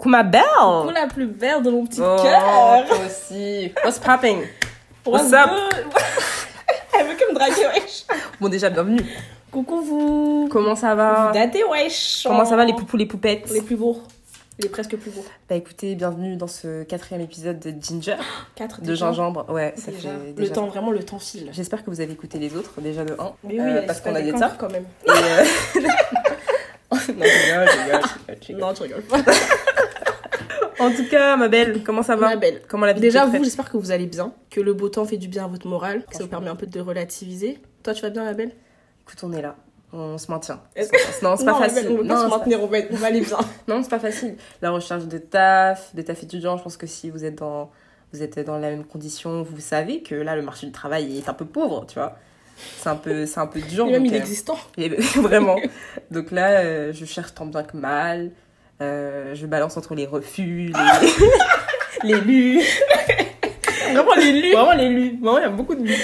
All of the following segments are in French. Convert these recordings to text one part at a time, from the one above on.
Coucou ma belle Coucou la plus belle de mon petit Oh, cœur toi aussi. What's popping? What's up? good Elle veut que me draguer, wesh Bon, déjà, bienvenue. Coucou vous Comment ça va? Vous datez, wesh Comment ça va les poupous, les poupettes? Les plus beaux. Les presque plus beaux. Bah écoutez, bienvenue dans ce quatrième épisode de Ginger, 4 de gingembre. Ouais, ça déjà. fait Le déjà. temps, vraiment, le temps file. J'espère que vous avez écouté les autres, déjà de 1. Mais oui, Euh, parce est qu'on a des ça. quand même. Et euh... non, je rigole, je rigole, je rigole, je rigole. Non, tu rigoles pas. En tout cas, ma belle, comment ça va Ma belle. Comment la vie Déjà, vous, j'espère que vous allez bien, que le beau temps fait du bien à votre morale, que ça vous permet un peu de relativiser. Toi, tu vas bien, ma belle? Écoute, on est là. On se maintient. Non, c'est pas facile. belle, on veut pas Non, se maintenir, on va, on va aller bien. Non, c'est pas facile. La recherche de taf, de taf étudiant, je pense que si vous êtes dans, vous êtes dans la même condition, vous savez que là, le marché du travail est un peu pauvre, tu vois. C'est un peu, c'est un peu dur. Et même donc, euh, inexistant. et- vraiment. Donc là, euh, je cherche tant bien que mal. Euh, je balance entre les refus, les, les lus. Vraiment, les lus. Vraiment les lus. Vraiment, il y a beaucoup de lus.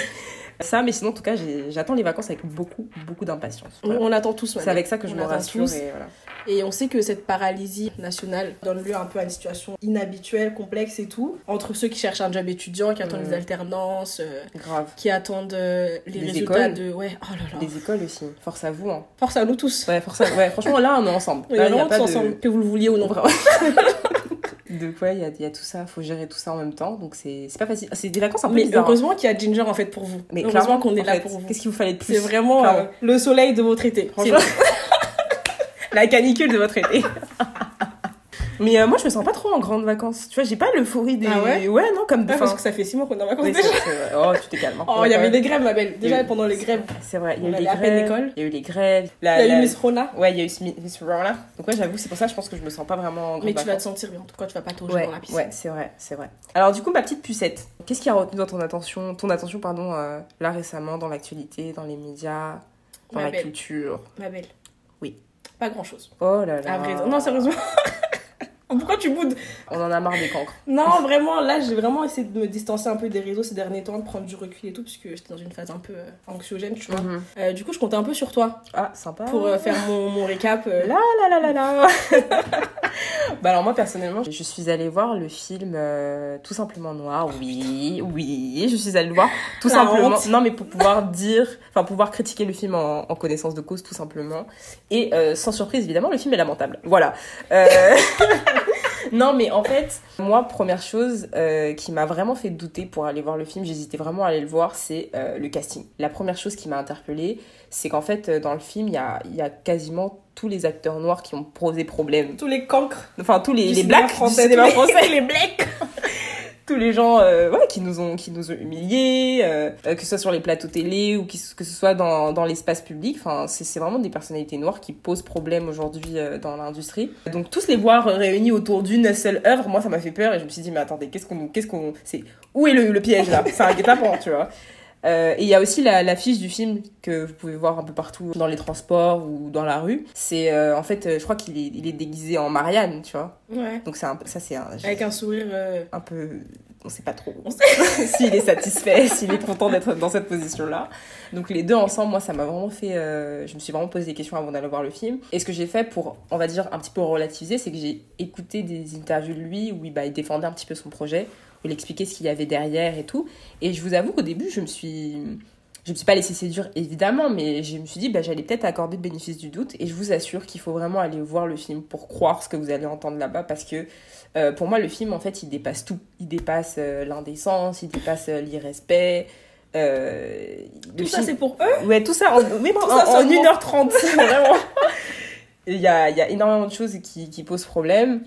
Ça, mais sinon, en tout cas, j'attends les vacances avec beaucoup, beaucoup d'impatience. Voilà. On attend tous, C'est avec ça que je On me rassure. tous. Et voilà. Et on sait que cette paralysie nationale donne lieu un peu à une situation inhabituelle, complexe et tout. Entre ceux qui cherchent un job étudiant, qui attendent Mm. les alternances, euh, Grave. qui attendent euh, les, Les résultats écoles. de. Ouais, oh là là. Les écoles aussi. Force à vous. Hein. Force à nous tous. Ouais, force à- ouais, franchement, là, on est ensemble. On est de- ensemble, que vous le vouliez ou non. Donc ouais, il y a, y a tout ça, faut gérer tout ça en même temps, donc c'est c'est pas facile. C'est des vacances un peu Mais hein. heureusement qu'il y a Ginger en fait pour vous. Mais heureusement qu'on est là fait, pour vous. Qu'est-ce qu'il vous fallait de plus C'est vraiment euh, le soleil de votre été. Franchement. la canicule de votre été. Mais euh, moi, je me sens pas trop en grande vacances. Tu vois, j'ai pas l'euphorie des. Ah ouais non, comme. Ouais, enfin, parce que ça fait 6 mois qu'on est en vacances oui, déjà. Oh, tu t'es calme. Oh, il y avait Ouais. des grèves, ma belle. Déjà eu- pendant les grèves, C'est vrai, il y a eu les grèves. Il y a eu les grèves. il y a eu Miss Rona. Ouais, il y a eu Miss Rona. Donc ouais, j'avoue, c'est pour ça, je pense que je me sens pas vraiment en grande Mais tu vas te vacances. sentir bien. En tout cas, tu vas pas te Ouais, dans la piscine. ouais, c'est vrai, c'est vrai. Alors du coup, ma petite pucette, qu'est-ce qui a retenu dans ton attention, ton attention pardon, euh, là récemment dans l'actualité, dans les médias, dans Ma la belle. culture? Ma belle. Oui. Pas grand chose. Oh là là. À vrai. Non, sérieusement. Pourquoi tu boudes On en a marre des cancres. Non, vraiment, là, j'ai vraiment essayé de me distancer un peu des réseaux ces derniers temps, de prendre du recul et tout, puisque j'étais dans une phase un peu euh, anxiogène, tu vois. Mhm. Euh, du coup, je comptais un peu sur toi Ah, sympa. pour euh, faire mon, mon récap. Là là là là là. bah alors moi personnellement, je suis allée voir le film tout simplement noir. Oui, oui, je suis allée le voir tout La simplement. honte. Non mais pour pouvoir dire, enfin pouvoir critiquer le film en, en connaissance de cause tout simplement. Et sans surprise évidemment, le film est lamentable. Voilà. Non mais en fait, moi première chose euh, qui m'a vraiment fait douter pour aller voir le film, j'hésitais vraiment à aller le voir, c'est euh, le casting. La première chose qui m'a interpellée, c'est qu'en fait euh, dans le film il y a, il y a quasiment tous les acteurs noirs qui ont posé problème. Tous les cancres. Enfin tous les, blacks français, du cinéma tous les- français. les blacks. tous les gens euh, ouais, qui nous ont qui nous ont humiliés euh, que ce soit sur les plateaux télé ou que ce soit dans, dans l'espace public. Enfin c'est vraiment des personnalités noires qui posent problème aujourd'hui euh, dans l'industrie. Donc tous les voir réunis autour d'une seule œuvre moi ça m'a fait peur et je me suis dit mais attendez qu'est-ce qu'on qu'est-ce qu'on c'est où est le, le piège là? C'est un guet-apens tu vois Euh, et il y a aussi la- l'affiche du film que vous pouvez voir un peu partout dans les transports ou dans la rue. C'est euh, en fait, euh, je crois qu'il est, il est déguisé en Marianne, tu vois. Ouais. Donc c'est un, peu- ça c'est un, Avec un sourire. un peu on sait pas trop s'il est satisfait s'il est content d'être dans cette position là donc les deux ensemble moi ça m'a vraiment fait je me suis vraiment posé des questions avant d'aller voir le film et ce que j'ai fait pour on va dire un petit peu relativiser c'est que j'ai écouté des interviews de lui où il, bah, il défendait un petit peu son projet expliquait ce qu'il y avait derrière et tout et je vous avoue qu'au début je me suis je me suis pas laissé séduire évidemment, mais je me suis dit bah, j'allais peut-être accorder le bénéfice du doute et je vous assure qu'il faut vraiment aller voir le film pour croire ce que vous allez entendre là-bas parce que euh, pour moi le film en fait il dépasse tout. Il dépasse euh, l'indécence, il dépasse euh, l'irrespect. Euh, Tout ça, c'est pour eux? Ouais, tout ça en, Tout en, ça en seulement. 1h30, vraiment. Il y a, il y a énormément de choses qui, qui posent problème,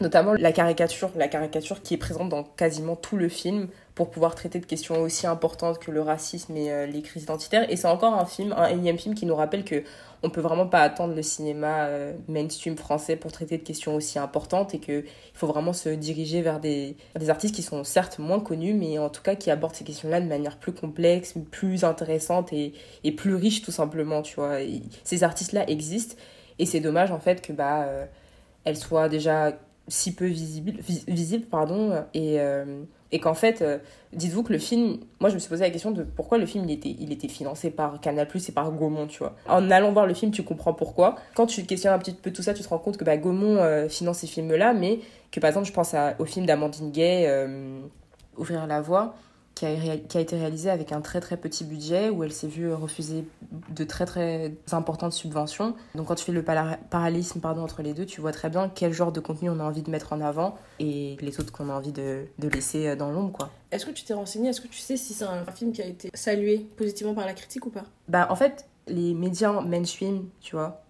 notamment la caricature, la caricature qui est présente dans quasiment tout le film pour pouvoir traiter de questions aussi importantes que le racisme et euh, les crises identitaires. Et c'est encore un film, un énième film qui nous rappelle que on peut vraiment pas attendre le cinéma euh, mainstream français pour traiter de questions aussi importantes et que il faut vraiment se diriger vers des, artistes qui sont certes moins connus, mais en tout cas qui abordent ces questions-là de manière plus complexe, plus intéressante et, plus riche tout simplement, tu vois. Ces artistes-là existent et c'est dommage en fait que bah euh, elles soient déjà si peu visibles, vis- visibles pardon, et, euh, Et qu'en fait, euh, dites-vous que le film, moi je me suis posé la question de pourquoi le film il était, il était financé par Canal et par Gaumont, tu vois. En allant voir le film, tu comprends pourquoi. Quand tu questionnes un petit peu tout ça, tu te rends compte que bah, Gaumont euh, finance ces films-là, mais que par exemple, je pense au film d'Amandine Gay, Ouvrir la voie qui a, qui a, été réalisé avec un très très petit budget où elle s'est vue refuser de très très importantes subventions. Donc quand tu fais le parallélisme pardon, entre les deux, tu vois très bien quel genre de contenu on a envie de mettre en avant et les autres qu'on a envie de, de laisser dans l'ombre. quoi. Est-ce que tu t'es renseigné Est-ce que tu sais si c'est un film qui a été salué positivement par la critique ou pas? Bah en fait, les médias mainstream, tu vois,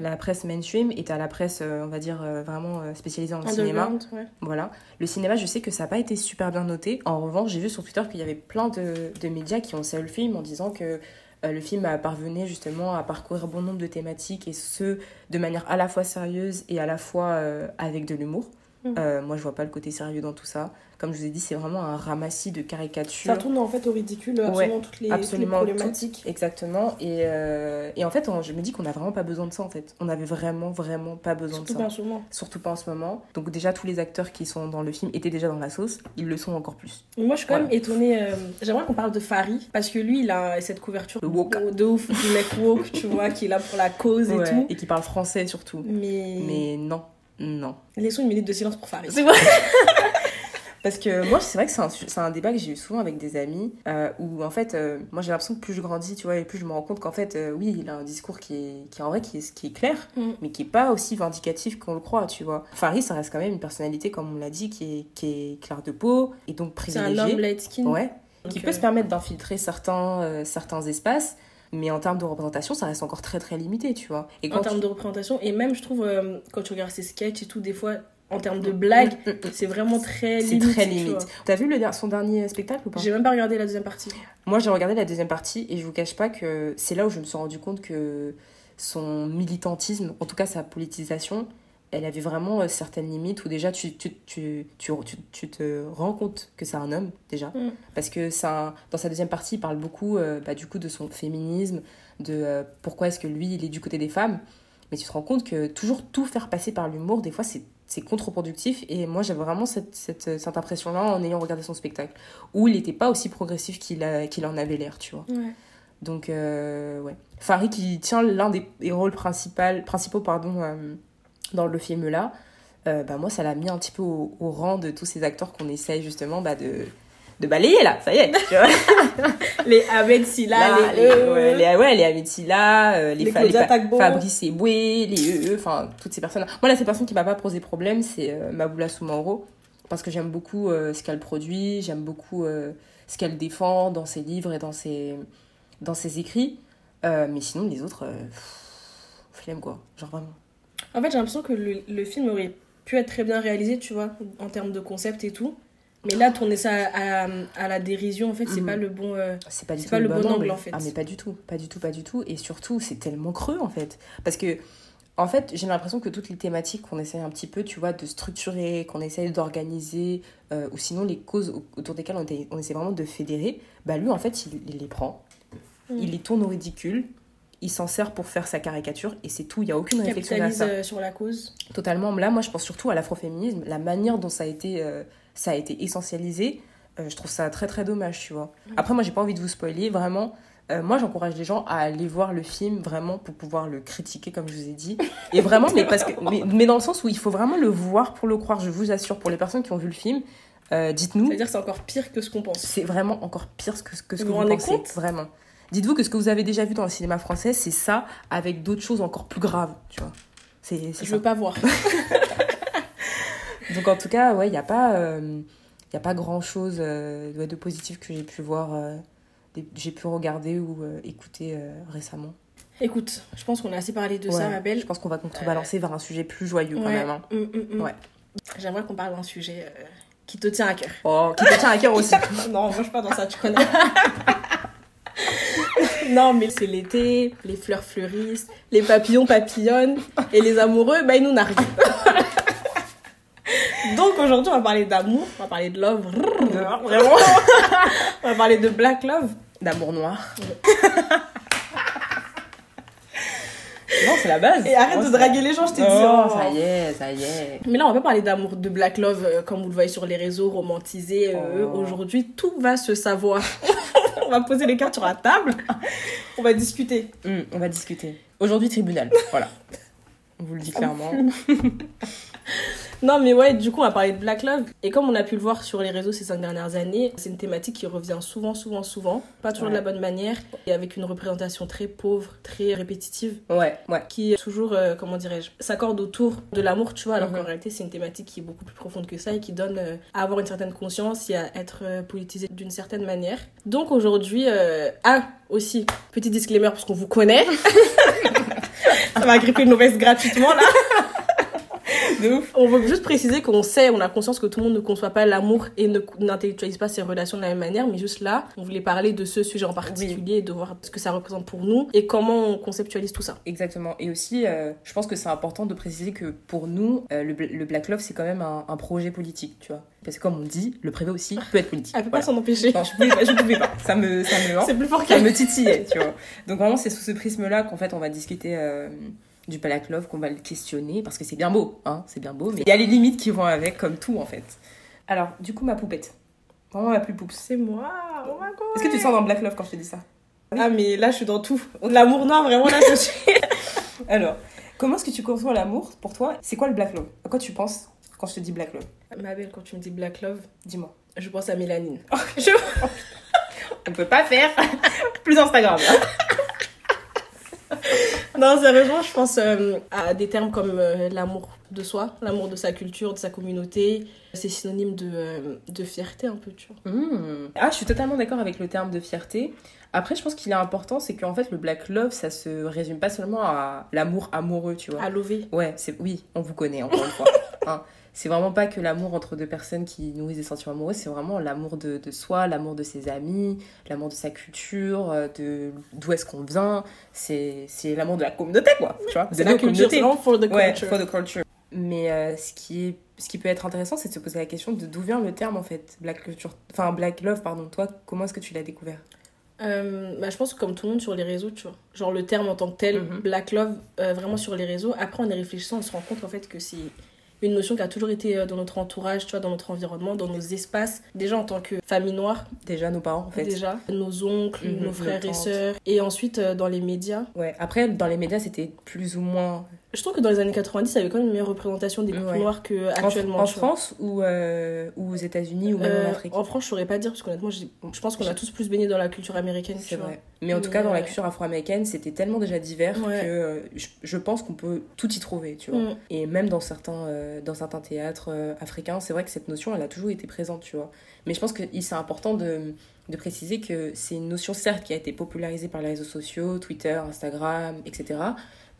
la presse mainstream et à la presse, euh, on va dire, euh, vraiment euh, spécialisée en cinéma. Voilà. Le cinéma, je sais que ça n'a pas été super bien noté. En revanche, j'ai vu sur Twitter qu'il y avait plein de, de, médias qui ont salué le film en disant que le film a parvenu justement à parcourir bon nombre de thématiques et ce, de manière à la fois sérieuse et à la fois avec de l'humour. Mm. Euh, moi, je vois pas le côté sérieux dans tout ça. Comme je vous ai dit, c'est vraiment un ramassis de caricatures. Ça tourne en fait au ridicule, absolument, toutes, les, absolument problématiques. exactement. Et, euh, et, en fait, je me dis qu'on a vraiment pas besoin de ça en fait. On avait vraiment, vraiment pas besoin de ça. Surtout pas en ce moment. Surtout pas en ce moment. Donc, déjà, tous les acteurs qui sont dans le film étaient déjà dans la sauce. Ils le sont encore plus. Moi, je suis quand même étonnée. Euh, j'aimerais qu'on parle de Farid. Parce que lui, il a cette couverture de ouf, du mec woke, tu vois, qui est là pour la cause et tout. Et qui parle français surtout. Mais. Mais non. Non. Laissons une minute de silence pour Farid. C'est vrai. Parce que moi, c'est vrai que c'est un, un, débat que j'ai eu souvent avec des amis, euh, où en fait, euh, moi j'ai l'impression que plus je grandis, tu vois, et plus je me rends compte qu'en fait, euh, oui, il a un discours qui est, qui en vrai, qui est, qui est clair, mm. mais qui est pas aussi vindicatif qu'on le croit, tu vois. Farid, ça reste quand même une personnalité, comme on l'a dit, qui est, qui est claire de peau, et donc privilégiée. C'est un homme light skin. Ouais. qui peut se permettre d'infiltrer certains, certains espaces, mais en termes de représentation ça reste encore très très limité tu vois et en termes de représentation et même je trouve quand tu regardes ses sketchs et tout des fois en termes de blagues, mm, mm, mm. c'est vraiment très limite. C'est très limite. T'as vu le, son dernier spectacle ou pas? J'ai même pas regardé la deuxième partie. Moi, j'ai regardé la deuxième partie et je vous cache pas que c'est là où je me suis rendu compte que son militantisme, en tout cas sa politisation, elle avait vraiment euh, certaines limites où déjà tu, tu, tu, tu, tu te rends compte que c'est un homme, déjà. Parce que ça, dans sa deuxième partie, il parle beaucoup euh, bah, du coup de son féminisme, de euh, pourquoi est-ce que lui, il est du côté des femmes. Mais tu te rends compte que toujours tout faire passer par l'humour, des fois, c'est c'est contre-productif. Et moi, j'avais vraiment cette, cette, cette impression-là en ayant regardé son spectacle, où il n'était pas aussi progressif qu'il qu'il en avait l'air, tu vois. Donc, euh, ouais. Farid qui tient l'un des rôles principaux, principaux pardon, euh, dans le film-là, euh, bah, moi, ça l'a mis un petit peu au, au, rang de tous ces acteurs qu'on essaye justement bah, de, de balayer là, ça y est, tu vois. les Ahmed Silla, les, les, les, ouais, les Ahmed Silla, euh, les, les, Fabrice Eboué, les EE, enfin toutes ces personnes. Moi là, ces personnes qui m'a pas posé problème, c'est euh, Maboula Soumaro parce que j'aime beaucoup euh, ce qu'elle produit, j'aime beaucoup euh, ce qu'elle défend dans ses livres et dans ses dans ses écrits. mais sinon les autres, flemme quoi, genre vraiment. En fait, j'ai l'impression que le, le film aurait pu être très bien réalisé, tu vois, en termes de concept et tout. Mais là, tourner ça à, à, la dérision, en fait, c'est pas le bon. Euh, c'est pas du tout le, bon, angle, en fait. Ah, mais pas du tout, pas du tout, pas du tout. Et surtout, c'est tellement creux, en fait. Parce que, en fait, j'ai l'impression que toutes les thématiques qu'on essaye un petit peu, tu vois, de structurer, qu'on essaye d'organiser, euh, ou sinon les causes autour desquelles on, on essaie vraiment de fédérer, bah lui, en fait, il, les prend, il les tourne au ridicule, il s'en sert pour faire sa caricature et c'est tout. Il n'y a aucune réflexion à ça. Euh, sur la cause. Totalement. Là, moi, je pense surtout à l'afroféminisme, la manière dont ça a été ça a été essentialisé. Euh, je trouve ça très très dommage, tu vois. Après, moi, j'ai pas envie de vous spoiler, vraiment. Euh, moi, j'encourage les gens à aller voir le film vraiment pour pouvoir le critiquer, comme je vous ai dit. Et vraiment, mais, parce que, mais, dans le sens où il faut vraiment le voir pour le croire, je vous assure. Pour les personnes qui ont vu le film, euh, dites-nous. C'est-à-dire c'est encore pire que ce qu'on pense. C'est vraiment encore pire que, que ce que vous, vous pensez. Compte? vraiment. Dites-vous que ce que vous avez déjà vu dans le cinéma français, c'est ça avec d'autres choses encore plus graves, tu vois. C'est, je veux pas voir. Donc en tout cas, ouais, il n'y a pas, euh, y a pas grand chose euh, de positif que j'ai pu voir, euh, j'ai pu regarder ou écouter récemment. Écoute, je pense qu'on a assez parlé de ça, ma belle. Je pense qu'on va contrebalancer vers un sujet plus joyeux quand même. Hein. Mm, mm, mm. Ouais. J'aimerais qu'on parle d'un sujet qui te tient à cœur. Oh, qui te tient à cœur aussi. non, suis pas dans ça, tu connais. non, mais c'est l'été, les fleurs fleurissent, les papillons papillonnent, et les amoureux, bah ils nous narguent. Donc aujourd'hui, on va parler d'amour, on va parler de love. Vraiment. on va parler de black love. D'amour noir. Non, c'est la base. Et arrête de draguer les gens, je t'ai dit. Oh, oh. ça y est, ça y est. Mais là, on va pas parler d'amour de Black Love euh, comme vous le voyez sur les réseaux, romantisé. euh, Oh. Aujourd'hui, tout va se savoir. On va poser les cartes sur la table. on va discuter. Hum, on va discuter. Aujourd'hui, tribunal. Voilà. On vous le dit clairement. Non, mais ouais, du coup, on va parler de Black Love. Et comme on a pu le voir sur les réseaux ces cinq dernières années, c'est une thématique qui revient souvent, souvent, souvent. Pas toujours de la bonne manière. Et avec une représentation très pauvre, très répétitive. Ouais, ouais. Qui toujours, euh, comment dirais-je, s'accorde autour de l'amour, tu vois. Alors Mhm. qu'en réalité, c'est une thématique qui est beaucoup plus profonde que ça et qui donne euh, à avoir une certaine conscience et à être euh, politisée d'une certaine manière. Donc aujourd'hui, euh, ah, aussi, petit disclaimer parce qu'on vous connaît. ça va gripper une mauvaise gratuitement là. De ouf. On veut juste préciser qu'on sait, on a conscience que tout le monde ne conçoit pas l'amour et ne- n'intellectualise pas ses relations de la même manière, mais juste là, on voulait parler de ce sujet en particulier et de voir ce que ça représente pour nous et comment on conceptualise tout ça. Exactement. Et aussi, euh, je pense que c'est important de préciser que pour nous, euh, le, bl- le Black Love, c'est quand même un, un projet politique, tu vois. Parce que comme on dit, le privé aussi peut être politique. Elle peut Voilà. pas s'en empêcher. Non, je pouvais pas, je pouvais pas. Ça me, ça me, hein, C'est plus fort ça me titillait, tu vois. Donc vraiment, c'est sous ce prisme-là qu'en fait, on va discuter euh, du Black Love, qu'on va le questionner, parce que c'est bien beau, hein, c'est bien beau, mais il y a les limites qui vont avec, comme tout, en fait. Alors, du coup, ma poupette. Vraiment ma plus poupe. C'est moi. Oh my god. Est-ce que tu te sens dans Black Love quand je te dis ça? Ah, mais là, je suis dans tout. L'amour noir, vraiment, là, je suis. Alors, comment est-ce que tu conçois l'amour pour toi? C'est quoi le Black Love? À quoi tu penses quand je te dis Black Love? Ma belle, quand tu me dis Black Love, Dis-moi. je pense à Mélanine. Je... On peut pas faire plus Instagram. Non, sérieusement, je pense euh, à des termes comme euh, l'amour de soi, l'amour de sa culture, de sa communauté. C'est synonyme de, euh, de fierté un peu, tu vois. Hmm. Ah, je suis totalement d'accord avec le terme de fierté. Après, je pense qu'il est important, c'est qu'en fait, le Black Love, ça se résume pas seulement à l'amour amoureux, tu vois. À lever. Ouais, c'est oui, on vous connaît encore une fois. Hein. C'est vraiment pas que l'amour entre deux personnes qui nourrissent des sentiments amoureux, c'est vraiment l'amour de, de soi, l'amour de ses amis, l'amour de sa culture, euh, de d'où est-ce qu'on vient. C'est c'est l'amour de la communauté, quoi. Tu vois, C'est de la culture, vraiment for the Ouais, culture. for the culture. Mais euh, ce, qui est, ce qui peut être intéressant, c'est de se poser la question de d'où vient le terme en fait, Black culture, enfin Black love, pardon. Toi, comment est-ce que tu l'as découvert? Euh, bah, je pense que comme tout le monde sur les réseaux, tu vois. Genre le terme en tant que tel, Mhm. Black Love, euh, vraiment sur les réseaux. Après, en y réfléchissant, on se rend compte en fait que c'est une notion qui a toujours été euh, dans notre entourage, tu vois, dans notre environnement, dans nos espaces. Déjà en tant que famille noire, Déjà nos parents en fait. déjà. Nos oncles, Mhm, nos frères et sœurs. Et ensuite, euh, dans les médias. Ouais. Après, dans les médias, c'était plus ou moins Je trouve que dans les années 90, il y avait quand même une meilleure représentation des couples Ouais. noirs en, qu'actuellement. en France ou, euh, ou aux États-Unis ou même en Afrique. en France, je saurais pas dire, parce qu'honnêtement, je pense qu'on a tous plus baigné dans la culture américaine, C'est vrai. Mais en tout cas, dans la euh, culture afro-américaine, c'était tellement déjà divers Ouais. que euh, je, je pense qu'on peut tout y trouver, tu vois. Mm. Et même dans certains, euh, dans certains théâtres euh, africains, c'est vrai que cette notion, elle a toujours été présente, tu vois. Mais je pense que c'est important de, de préciser que c'est une notion, certes, qui a été popularisée par les réseaux sociaux, Twitter, Instagram, etc.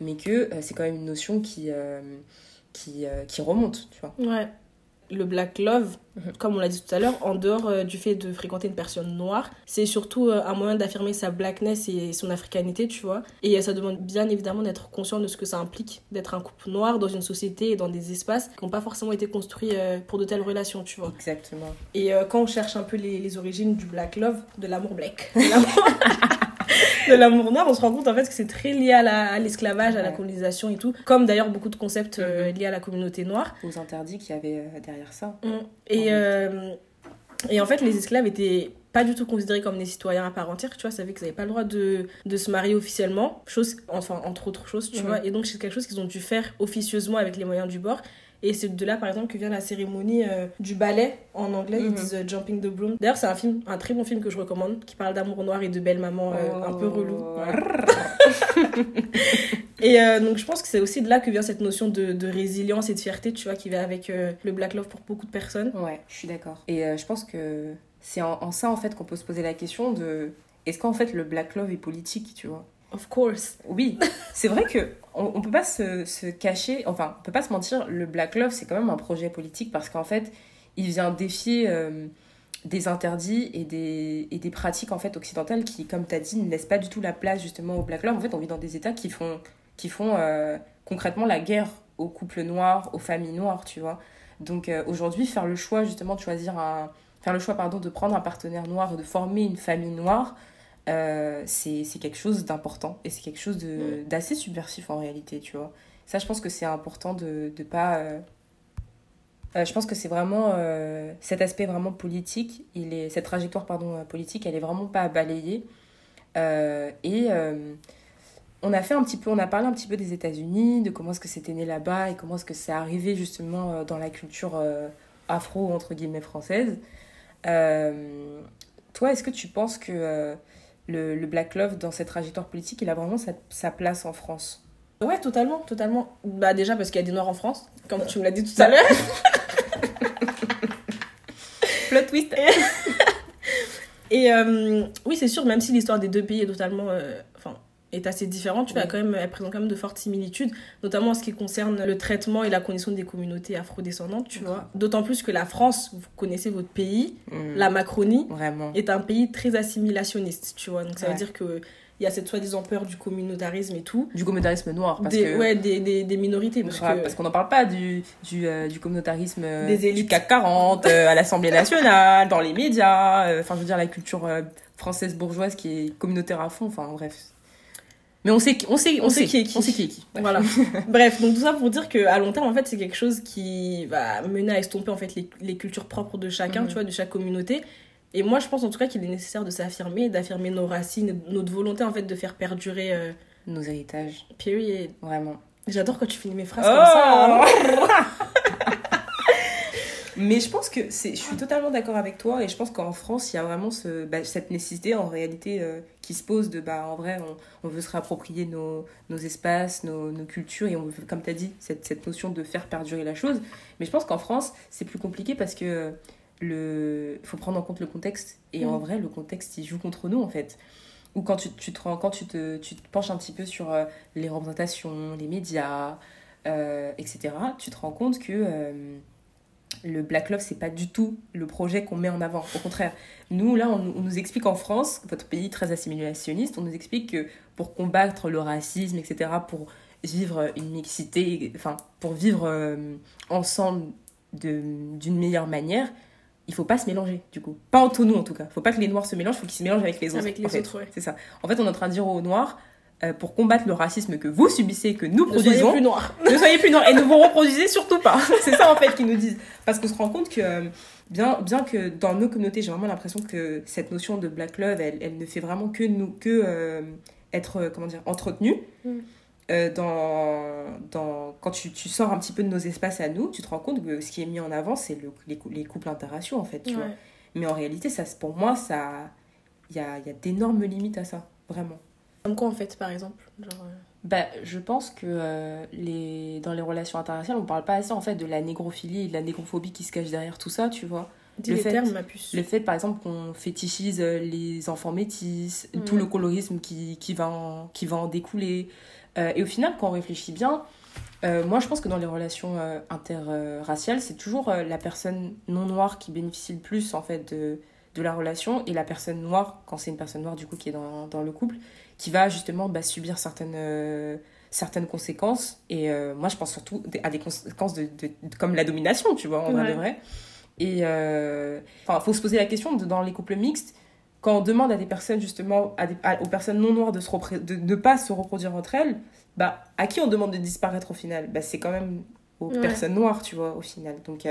Mais que euh, c'est quand même une notion qui, euh, qui, euh, qui remonte, tu vois. Ouais. Le black love, Mhm. comme on l'a dit tout à l'heure, en dehors du fait de fréquenter une personne noire, c'est surtout un moyen d'affirmer sa blackness et son africanité, tu vois. Et ça demande bien évidemment d'être conscient de ce que ça implique d'être un couple noir dans une société et dans des espaces qui n'ont pas forcément été construits pour de telles relations, tu vois. Exactement. Et quand on cherche un peu les, les origines du black love, de l'amour black, de l'amour- noir, on se rend compte en fait que c'est très lié à la- à l'esclavage, à la colonisation et tout, comme d'ailleurs beaucoup de concepts euh, Mhm. liés à la communauté noire. Aux interdits qu'il y avait euh, derrière ça. Mm. Et, euh, et en fait, les esclaves étaient pas du tout considérés comme des citoyens à part entière, tu vois, ça fait qu'ils n'avaient pas le droit de, de se marier officiellement, chose, enfin, entre autres choses, tu Mhm. vois, et donc c'est quelque chose qu'ils ont dû faire officieusement avec les moyens du bord. Et c'est de là, par exemple, que vient la cérémonie euh, du ballet. En anglais, ils Mhm. disent euh, Jumping the Broom. D'ailleurs, c'est un film, un très bon film que je recommande, qui parle d'amour noir et de belle maman euh, un peu Oh. relou. Et donc, je pense que c'est aussi de là que vient cette notion de, de résilience et de fierté, tu vois, qui va avec le Black Love pour beaucoup de personnes. Ouais, je suis d'accord. Et je pense que c'est en, en ça en fait qu'on peut se poser la question de est-ce qu'en fait le black love est politique, tu vois? Of course. Oui, c'est vrai que on, on peut pas se, se cacher, enfin, on peut pas se mentir, le black love c'est quand même un projet politique parce qu'en fait, il vient défier euh, des interdits et des, et des pratiques en fait occidentales qui, comme tu as dit, ne laissent pas du tout la place justement au black love. En fait, on vit dans des États qui font, qui font euh, concrètement la guerre aux couples noirs, aux familles noires, tu vois. Donc euh, aujourd'hui, faire le choix justement de choisir un, faire le choix pardon de prendre un partenaire noir, de former une famille noire, euh, c'est quelque chose d'important et c'est quelque chose d'assez subversif en réalité, tu vois. Ça, je pense que c'est important de ne pas. euh, euh, je pense que c'est vraiment euh, cet aspect vraiment politique, il est, cette trajectoire pardon, politique, elle est vraiment pas. Euh, et on a fait un petit peu, on a parlé un petit peu des États-Unis, de comment est-ce que c'était né là-bas et comment est-ce que c'est arrivé justement dans la culture afro entre guillemets française. Euh, toi, est-ce que tu penses que euh, le, le Black Love dans cette trajectoire politique, il a vraiment sa, sa place en France Ouais, totalement, totalement. Bah déjà parce qu'il y a des Noirs en France, comme tu me l'as dit tout à l'heure. Plot twist. Et euh, oui, c'est sûr, même si l'histoire des deux pays est totalement, euh, est assez différente, tu vois, Oui. quand même, elle présente quand même de fortes similitudes, notamment en ce qui concerne le traitement et la condition des communautés afrodescendantes, tu vois. D'autant plus que la France, vous connaissez votre pays, Mm, la Macronie Vraiment. est un pays très assimilationniste, tu vois. Donc ça Ouais. veut dire que il y a cette soi-disant peur du communautarisme et tout, Du communautarisme noir. Parce des, que... ouais, des, des, des minorités, parce que qu'on n'en parle pas du, du, euh, du communautarisme euh, Des du élites. CAC 40, euh, à l'Assemblée nationale, dans les médias, enfin je veux dire la culture française bourgeoise qui est communautaire à fond, enfin bref. Mais on sait, qui- on sait, on, On sait, sait qui est qui. On sait qui est qui. Voilà. Bref, donc tout ça pour dire qu'à long terme, en fait, c'est quelque chose qui va mener à estomper en fait les, les cultures propres de chacun, Mhm. tu vois, de chaque communauté. Et moi, je pense en tout cas qu'il est nécessaire de s'affirmer, d'affirmer nos racines, notre volonté en fait de faire perdurer. Euh, Nos héritages, period. vraiment. J'adore quand tu finis mes phrases Oh comme ça. hein. Mais je pense que c'est, je suis totalement d'accord avec toi et je pense qu'en France, il y a vraiment ce, bah, cette nécessité en réalité euh, qui se pose de, bah, en vrai, on, on veut se réapproprier nos, nos espaces, nos, nos cultures et on veut, comme tu as dit, cette, cette notion de faire perdurer la chose. Mais je pense qu'en France, c'est plus compliqué parce que euh, le, faut prendre en compte le contexte et en Mm. vrai, le contexte, il joue contre nous en fait. Ou quand tu, tu, te, quand tu, te, tu te penches un petit peu sur euh, les représentations, les médias, euh, etc., tu te rends compte que euh, le Black Love, c'est pas du tout le projet qu'on met en avant. Au contraire, nous, là, on, nous- on nous explique en France, votre pays très assimilationniste, on nous explique que pour combattre le racisme, etc., pour vivre une mixité, enfin, pour vivre euh, ensemble d'une meilleure manière, il faut pas se mélanger, du coup. Pas entre nous, en tout cas. faut pas que les Noirs se mélangent, faut qu'ils se mélangent avec les autres. Avec les autres, ouais. C'est ça. En fait, on est en train de dire aux Noirs, euh, pour combattre le racisme que vous subissez, que nous Ne soyez produisons, plus noir. ne soyez plus noirs et ne vous reproduisez surtout pas. C'est ça en fait qu'ils nous disent. Parce qu'on se rend compte que euh, bien, bien que dans nos communautés, j'ai vraiment l'impression que cette notion de black love, elle, elle ne fait vraiment que nous que euh, être comment dire entretenue. Mm. Dans, dans, quand tu, tu sors un petit peu de nos espaces à nous, tu te rends compte que ce qui est mis en avant, c'est le, les, les couples interraciaux en fait. Tu vois. Ouais. Mais en réalité, ça, pour moi, ça, il y a, il y a d'énormes limites à ça, vraiment. Comme quoi, en fait, par exemple genre, euh, Bah, je pense que euh, les... dans les relations internationales, on parle pas assez en fait de la négrophilie et de la négrophobie qui se cache derrière tout ça, tu vois. Dis Le fait- termes, ma puce. Le fait, par exemple, qu'on fétichise euh, les enfants métis, tout Mm. le colorisme qui, qui, va, en, qui va en découler. Euh, et au final, quand on réfléchit bien, euh, moi je pense que dans les relations interraciales, c'est toujours la personne non noire qui bénéficie le plus en fait de, de la relation et la personne noire, quand c'est une personne noire du coup qui est dans, dans le couple, qui va justement bah, subir certaines, euh, certaines conséquences. Et euh, moi je pense surtout à des conséquences de, de- de- comme la domination, tu vois, en vrai Ouais. de vrai. Et euh, enfin, faut se poser la question de, dans les couples mixtes, quand on demande à des personnes justement, à des- à- aux personnes non noires de, se repré- de ne pas se reproduire entre elles, bah, à qui on demande de disparaître au final? Bah, C'est quand même aux Ouais. personnes noires, tu vois, au final. Donc,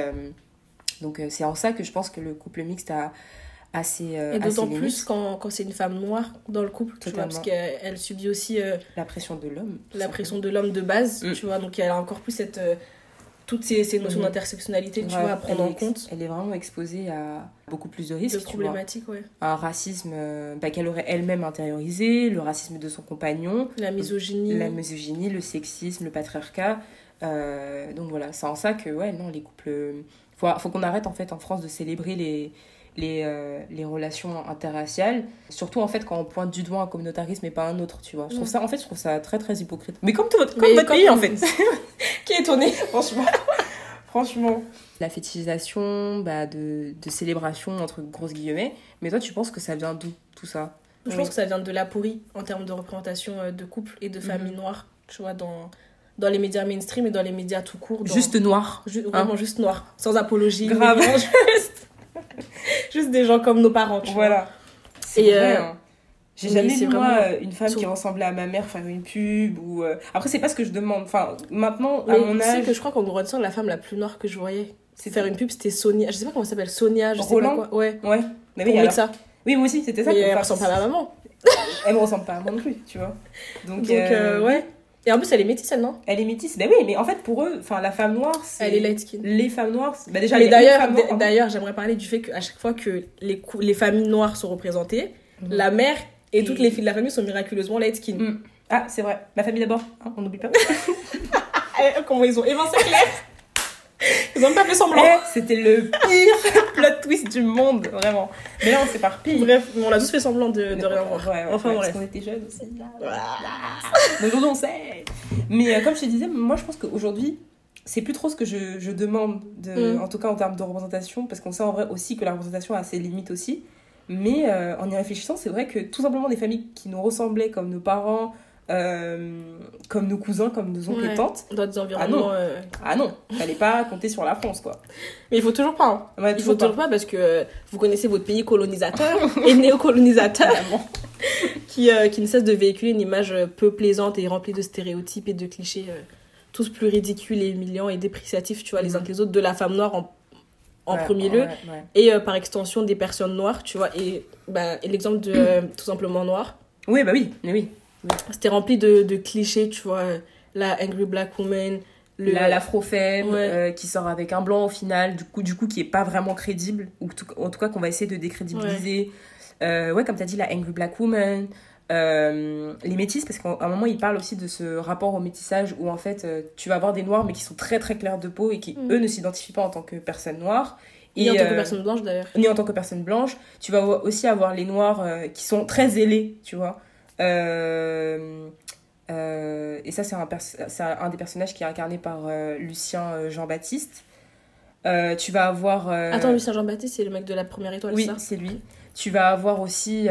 donc c'est en ça que je pense que le couple mixte a assez. euh, Et d'autant plus quand, quand c'est une femme noire dans le couple, tu vois, parce qu'elle elle subit aussi euh, La pression de l'homme. la pression de l'homme de base, Mm. tu vois, donc elle a encore plus cette, euh, toutes ces, ces notions Mhm. d'intersectionnalité, tu Ouais, vois, à prendre en compte, Elle est vraiment exposée à beaucoup plus de de risques. vois. problématiques, ouais. Un racisme euh, bah, qu'elle aurait elle-même intériorisé, le racisme de son compagnon, La misogynie. la misogynie, le sexisme, le patriarcat. Euh, donc voilà, c'est en ça que, ouais, non, les couples. Faut, faut qu'on arrête en fait en France de célébrer les, les, euh, les relations interraciales. Surtout en fait quand on pointe du doigt un communautarisme et pas un autre, tu vois. Je trouve ça, en fait, je trouve ça très très hypocrite. Mais comme tout votre, comme votre pays en fait. Qui est étonné, franchement. franchement. La fétichisation bah, de, de célébration, entre grosses guillemets. Mais toi, tu penses que ça vient d'où tout ça? Je Oui. pense que ça vient de la pourrie en termes de représentation euh, de couple et de Mhm. noire, tu vois, dans, dans les médias mainstream et dans les médias tout court. dans- Juste noir. Ju- vraiment juste noir, sans apologie. Grave. juste, juste des gens comme nos parents, tu vois. Voilà. C'est Et, vrai, euh, hein. J'ai Mais jamais c'est vu, moi, vraiment- une femme qui ressemblait à ma mère faire une pub ou... euh, Après, c'est pas ce que je demande. Enfin, maintenant, à Mais mon tu sais âge... que je crois qu'en grandissant, la femme la plus noire que je voyais C'était- faire une pub, c'était Sonia. Je sais pas comment ça s'appelle, Sonia, je sais Roland pas quoi. Ouais. Ouais. Mais Pour oui, alors- Mixa. oui, moi aussi, c'était ça. Mais elle ressemble pas à ma maman. Elle me ressemble pas à moi non plus, tu vois. Donc, Donc, euh, euh, ouais. Et en plus, elle est métisse, elle, non? Elle est métisse. Ben oui, mais en fait, pour eux, enfin, la femme noire, c'est... Elle est light skin. Les femmes noires, c'est- bah déjà, Mais d'ailleurs, j'aimerais parler du fait qu'à chaque fois que les, cou- les familles noires sont représentées, Mhm. la mère et Et- toutes les filles de la famille sont miraculeusement light skin. Mm. Ah, c'est vrai. La famille d'abord, hein, on n'oublie pas. Eh, comment ils ont évincé Claire? Ils ont pas fait semblant. Eh, C'était le pire plot twist du monde, vraiment. Mais là, on s'éparpille. Bref, on a tous fait semblant de, de rien voir. Ouais, ouais, enfin ouais, bref. Parce qu'on était jeunes aussi. Mais aujourd'hui, on sait. Mais euh, comme je te disais, moi, je pense qu'aujourd'hui, c'est plus trop ce que je, je demande, de, Mm. en tout cas en termes de représentation, parce qu'on sait en vrai aussi que la représentation a ses limites aussi. Mais euh, en y réfléchissant, c'est vrai que tout simplement des familles qui nous ressemblaient, comme nos parents, euh, comme nos cousins, comme nos oncles Ouais. et tantes, Dans des environnements. non. euh, ah non, fallait pas compter sur la France, quoi. Mais il faut toujours pas. hein. Ouais, Il faut toujours toujours pas parce que euh, vous connaissez votre pays colonisateur et néocolonisateur qui, euh, qui ne cesse de véhiculer une image peu plaisante et remplie de stéréotypes et de clichés tous plus ridicules et humiliants et dépréciatifs, tu vois, les uns Mhm. que les autres, de la femme noire en, en Ouais, premier lieu ouais, ouais. et euh, par extension des personnes noires, tu vois. Et, bah, et l'exemple de euh, Tout simplement noir, Oui, bah oui, mais oui. C'était rempli de, de clichés, tu vois. euh, La angry black woman, le. La- l'afro-femme Ouais. euh, qui sort avec un blanc au final, du coup, du coup qui est pas vraiment crédible, ou tout- en tout cas qu'on va essayer de décrédibiliser. Euh, ouais, comme tu as dit, la Angry Black Woman, euh, les métis, parce qu'à un moment il parle aussi de ce rapport au métissage où en fait euh, tu vas avoir des noirs mais qui sont très très clairs de peau et qui Mm. eux ne s'identifient pas en tant que personne noire. Et en tant que euh, personne blanche d'ailleurs. ni en tant que personne blanche. Tu vas aussi avoir les noirs euh, qui sont très zélés, tu vois. Euh, euh, et ça, c'est un, des personnages qui est incarné par euh, Lucien Jean-Baptiste. Tu vas avoir. Attends, Lucien Jean-Baptiste, c'est le mec de la première étoile, oui, c'est lui. Tu vas avoir aussi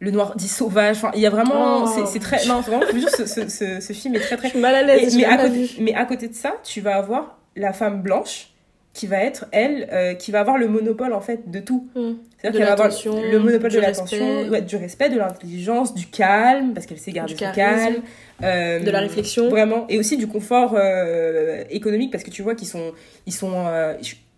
le noir dit sauvage. Enfin, il y a vraiment. Oh. c'est- très. Non, vraiment, je vous jure, ce, ce, ce, ce film est très Je très. suis mal à l'aise, mais à côté de ça, tu vas avoir la femme blanche qui va être elle, euh, qui va avoir le monopole en fait de tout. Hmm. C'est-à-dire qu'elle va avoir le monopole de l'attention, ouais, du respect, de l'intelligence, du calme, parce qu'elle sait garder Du calme. euh, De la réflexion. Vraiment. Et aussi du confort euh, économique, parce que tu vois qu'ils sont. Ils sont